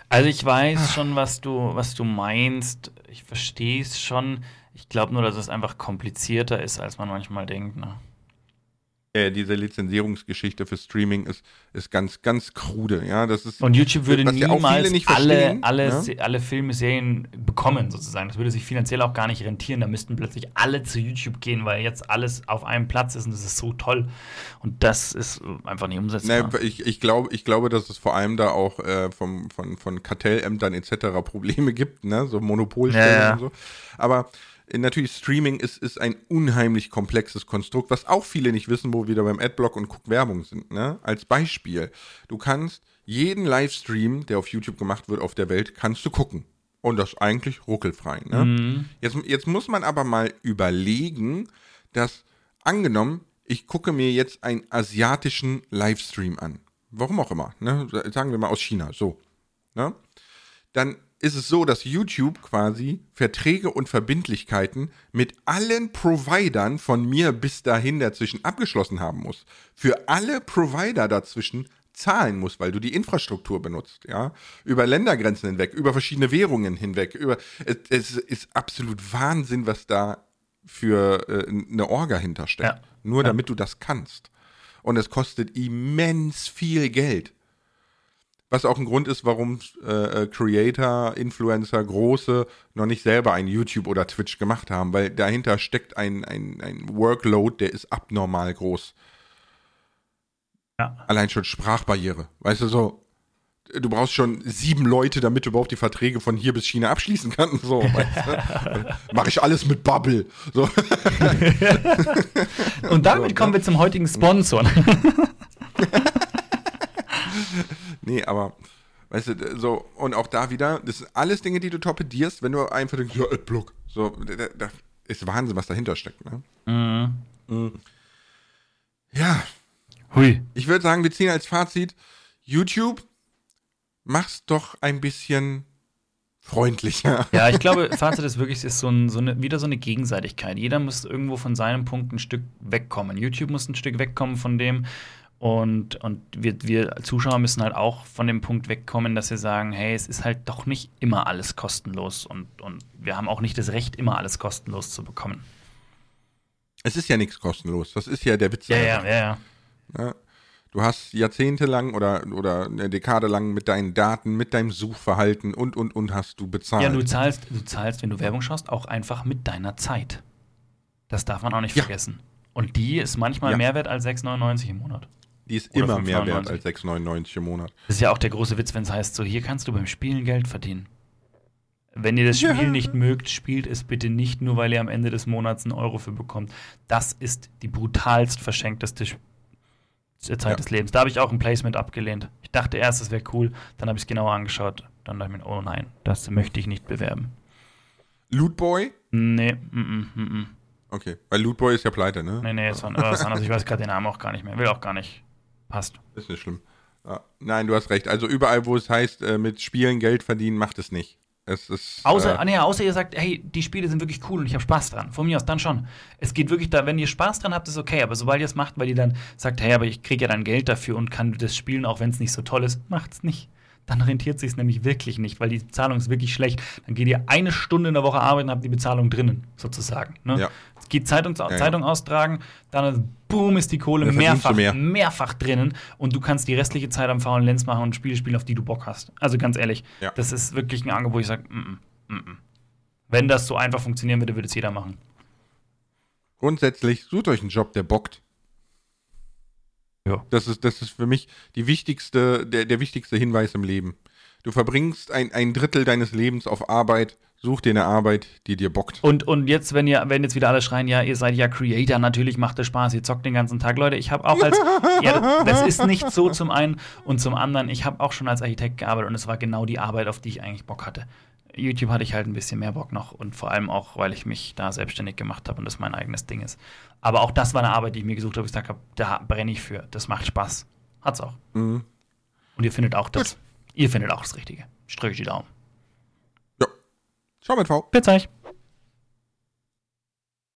Also ich weiß schon, was du, was du meinst. Ich verstehe es schon. Ich glaube nur, dass es einfach komplizierter ist, als man manchmal denkt. Ne? Äh, diese Lizenzierungsgeschichte für Streaming ist, ist ganz, ganz krude. Ja, das ist, Und YouTube würde ja niemals nicht alle, alle, ja? Se- alle Filme, Serien bekommen, sozusagen. Das würde sich finanziell auch gar nicht rentieren. Da müssten plötzlich alle zu YouTube gehen, weil jetzt alles auf einem Platz ist und das ist so toll. Und das ist einfach nicht umsetzbar. Ne, ich, ich, glaube, ich glaube, dass es vor allem da auch äh, vom, von, von Kartellämtern etc. Probleme gibt, ne? so Monopolstellen Ja, ja. und so. Aber natürlich, Streaming ist, ist ein unheimlich komplexes Konstrukt, was auch viele nicht wissen, wo wir wieder beim Adblock und Guck-Werbung sind. Ne? Als Beispiel, du kannst jeden Livestream, der auf YouTube gemacht wird auf der Welt, kannst du gucken. Und das eigentlich ruckelfrei. Ne? Mhm. Jetzt, jetzt muss man aber mal überlegen, dass angenommen, ich gucke mir jetzt einen asiatischen Livestream an. Warum auch immer, ne? Sagen wir mal aus China, so. Ne? Dann ist es so, dass YouTube quasi Verträge und Verbindlichkeiten mit allen Providern von mir bis dahin dazwischen abgeschlossen haben muss. Für alle Provider dazwischen zahlen muss, weil du die Infrastruktur benutzt, ja, über Ländergrenzen hinweg, über verschiedene Währungen hinweg, über es, es ist absolut Wahnsinn, was da für äh, eine Orga hintersteckt. Ja. Nur Ja. damit du das kannst. Und es kostet immens viel Geld. Was auch ein Grund ist, warum äh, äh, Creator, Influencer, große noch nicht selber ein YouTube oder Twitch gemacht haben, weil dahinter steckt ein, ein, ein Workload, der ist abnormal groß. Ja. Allein schon Sprachbarriere. Weißt du, so, du brauchst schon sieben Leute, damit du überhaupt die Verträge von hier bis China abschließen kannst. So, weißt du? Mach ich alles mit Bubble. So. Und damit kommen wir zum heutigen Sponsor. Nee, aber, weißt du, so, und auch da wieder, das sind alles Dinge, die du torpedierst, wenn du einfach denkst, ja, Adblock. So, da, da- ist Wahnsinn, was dahinter steckt, ne? mhm. Ja, Hui. ich würde sagen, wir ziehen als Fazit, YouTube, mach's doch ein bisschen freundlicher. Ja, ich glaube, Fazit ist wirklich, ist so, ein, so eine, wieder so eine Gegenseitigkeit. Jeder muss irgendwo von seinem Punkt ein Stück wegkommen. YouTube muss ein Stück wegkommen von dem. Und, und wir, wir Zuschauer müssen halt auch von dem Punkt wegkommen, dass wir sagen, hey, es ist halt doch nicht immer alles kostenlos. Und, und wir haben auch nicht das Recht, immer alles kostenlos zu bekommen. Es ist ja nichts kostenlos, das ist ja der Witz. Ja, ja, ja, ja. Du hast jahrzehntelang oder, oder eine Dekade lang mit deinen Daten, mit deinem Suchverhalten und, und, und hast du bezahlt. Ja, du zahlst, du zahlst, wenn du Werbung schaust, auch einfach mit deiner Zeit. Das darf man auch nicht Ja. vergessen. Und die ist manchmal Ja. mehr wert als 6,99 im Monat. Die ist Oder immer mehr wert 5,99. als 6,99 im Monat. Das ist ja auch der große Witz, wenn es heißt, so hier kannst du beim Spielen Geld verdienen. Wenn ihr das Spiel Ja. nicht mögt, spielt es bitte nicht nur, weil ihr am Ende des Monats einen Euro für bekommt. Das ist die brutalst verschenkteste Sch- Zeit Ja. des Lebens. Da habe ich auch ein Placement abgelehnt. Ich dachte erst, es wäre cool, dann habe ich es genauer angeschaut. Dann dachte ich mir, oh nein, das möchte ich nicht bewerben. Lootboy? Nee, mm, mm, mm, mm. Okay, weil Lootboy ist ja pleite, ne? nee, nee, es war was anderes. Ich weiß gerade den Namen auch gar nicht mehr. Will auch gar nicht. Passt. Ist nicht schlimm. Ja. Nein, du hast recht. Also überall, wo es heißt, äh, mit Spielen Geld verdienen, macht es nicht. Es ist. Außer, äh, ah, nee, außer ihr sagt, hey, die Spiele sind wirklich cool und ich habe Spaß dran. Von mir aus, dann schon. Es geht wirklich da, wenn ihr Spaß dran habt, ist okay. Aber sobald ihr es macht, weil ihr dann sagt, hey, aber ich kriege ja dann Geld dafür und kann das spielen, auch wenn es nicht so toll ist, macht's nicht. Dann rentiert sich nämlich wirklich nicht, weil die Bezahlung ist wirklich schlecht. Dann geht ihr eine Stunde in der Woche arbeiten und habt die Bezahlung drinnen, sozusagen. Ne? Ja. Es geht Zeitung, ja. Zeitung austragen, dann boom ist die Kohle mehrfach, mehr. mehrfach drinnen und du kannst die restliche Zeit am faulen Lenz machen und Spiele spielen, auf die du Bock hast. Also ganz ehrlich, Ja. das ist wirklich ein Angebot, wo ich sage, mm, mm, mm. wenn das so einfach funktionieren würde, würde es jeder machen. Grundsätzlich, sucht euch einen Job, der bockt. Ja. Das ist, das ist für mich die wichtigste, der, der wichtigste Hinweis im Leben. Du verbringst ein, ein Drittel deines Lebens auf Arbeit, such dir eine Arbeit, die dir bockt. Und, und jetzt, wenn ihr, wenn jetzt wieder alle schreien, ja, ihr seid ja Creator, natürlich macht es Spaß, ihr zockt den ganzen Tag. Leute, ich habe auch als, ja, das ist nicht so zum einen und zum anderen, ich habe auch schon als Architekt gearbeitet und es war genau die Arbeit, auf die ich eigentlich Bock hatte. YouTube hatte ich halt ein bisschen mehr Bock noch und vor allem auch, weil ich mich da selbstständig gemacht habe und das mein eigenes Ding ist. Aber auch das war eine Arbeit, die ich mir gesucht habe, wo ich gesagt habe, da brenne ich für, das macht Spaß. Hat's auch. Mhm. Und ihr findet auch das, ihr findet auch das Richtige. Ich drücke die Daumen. Ja. Schau mit V. Bis euch.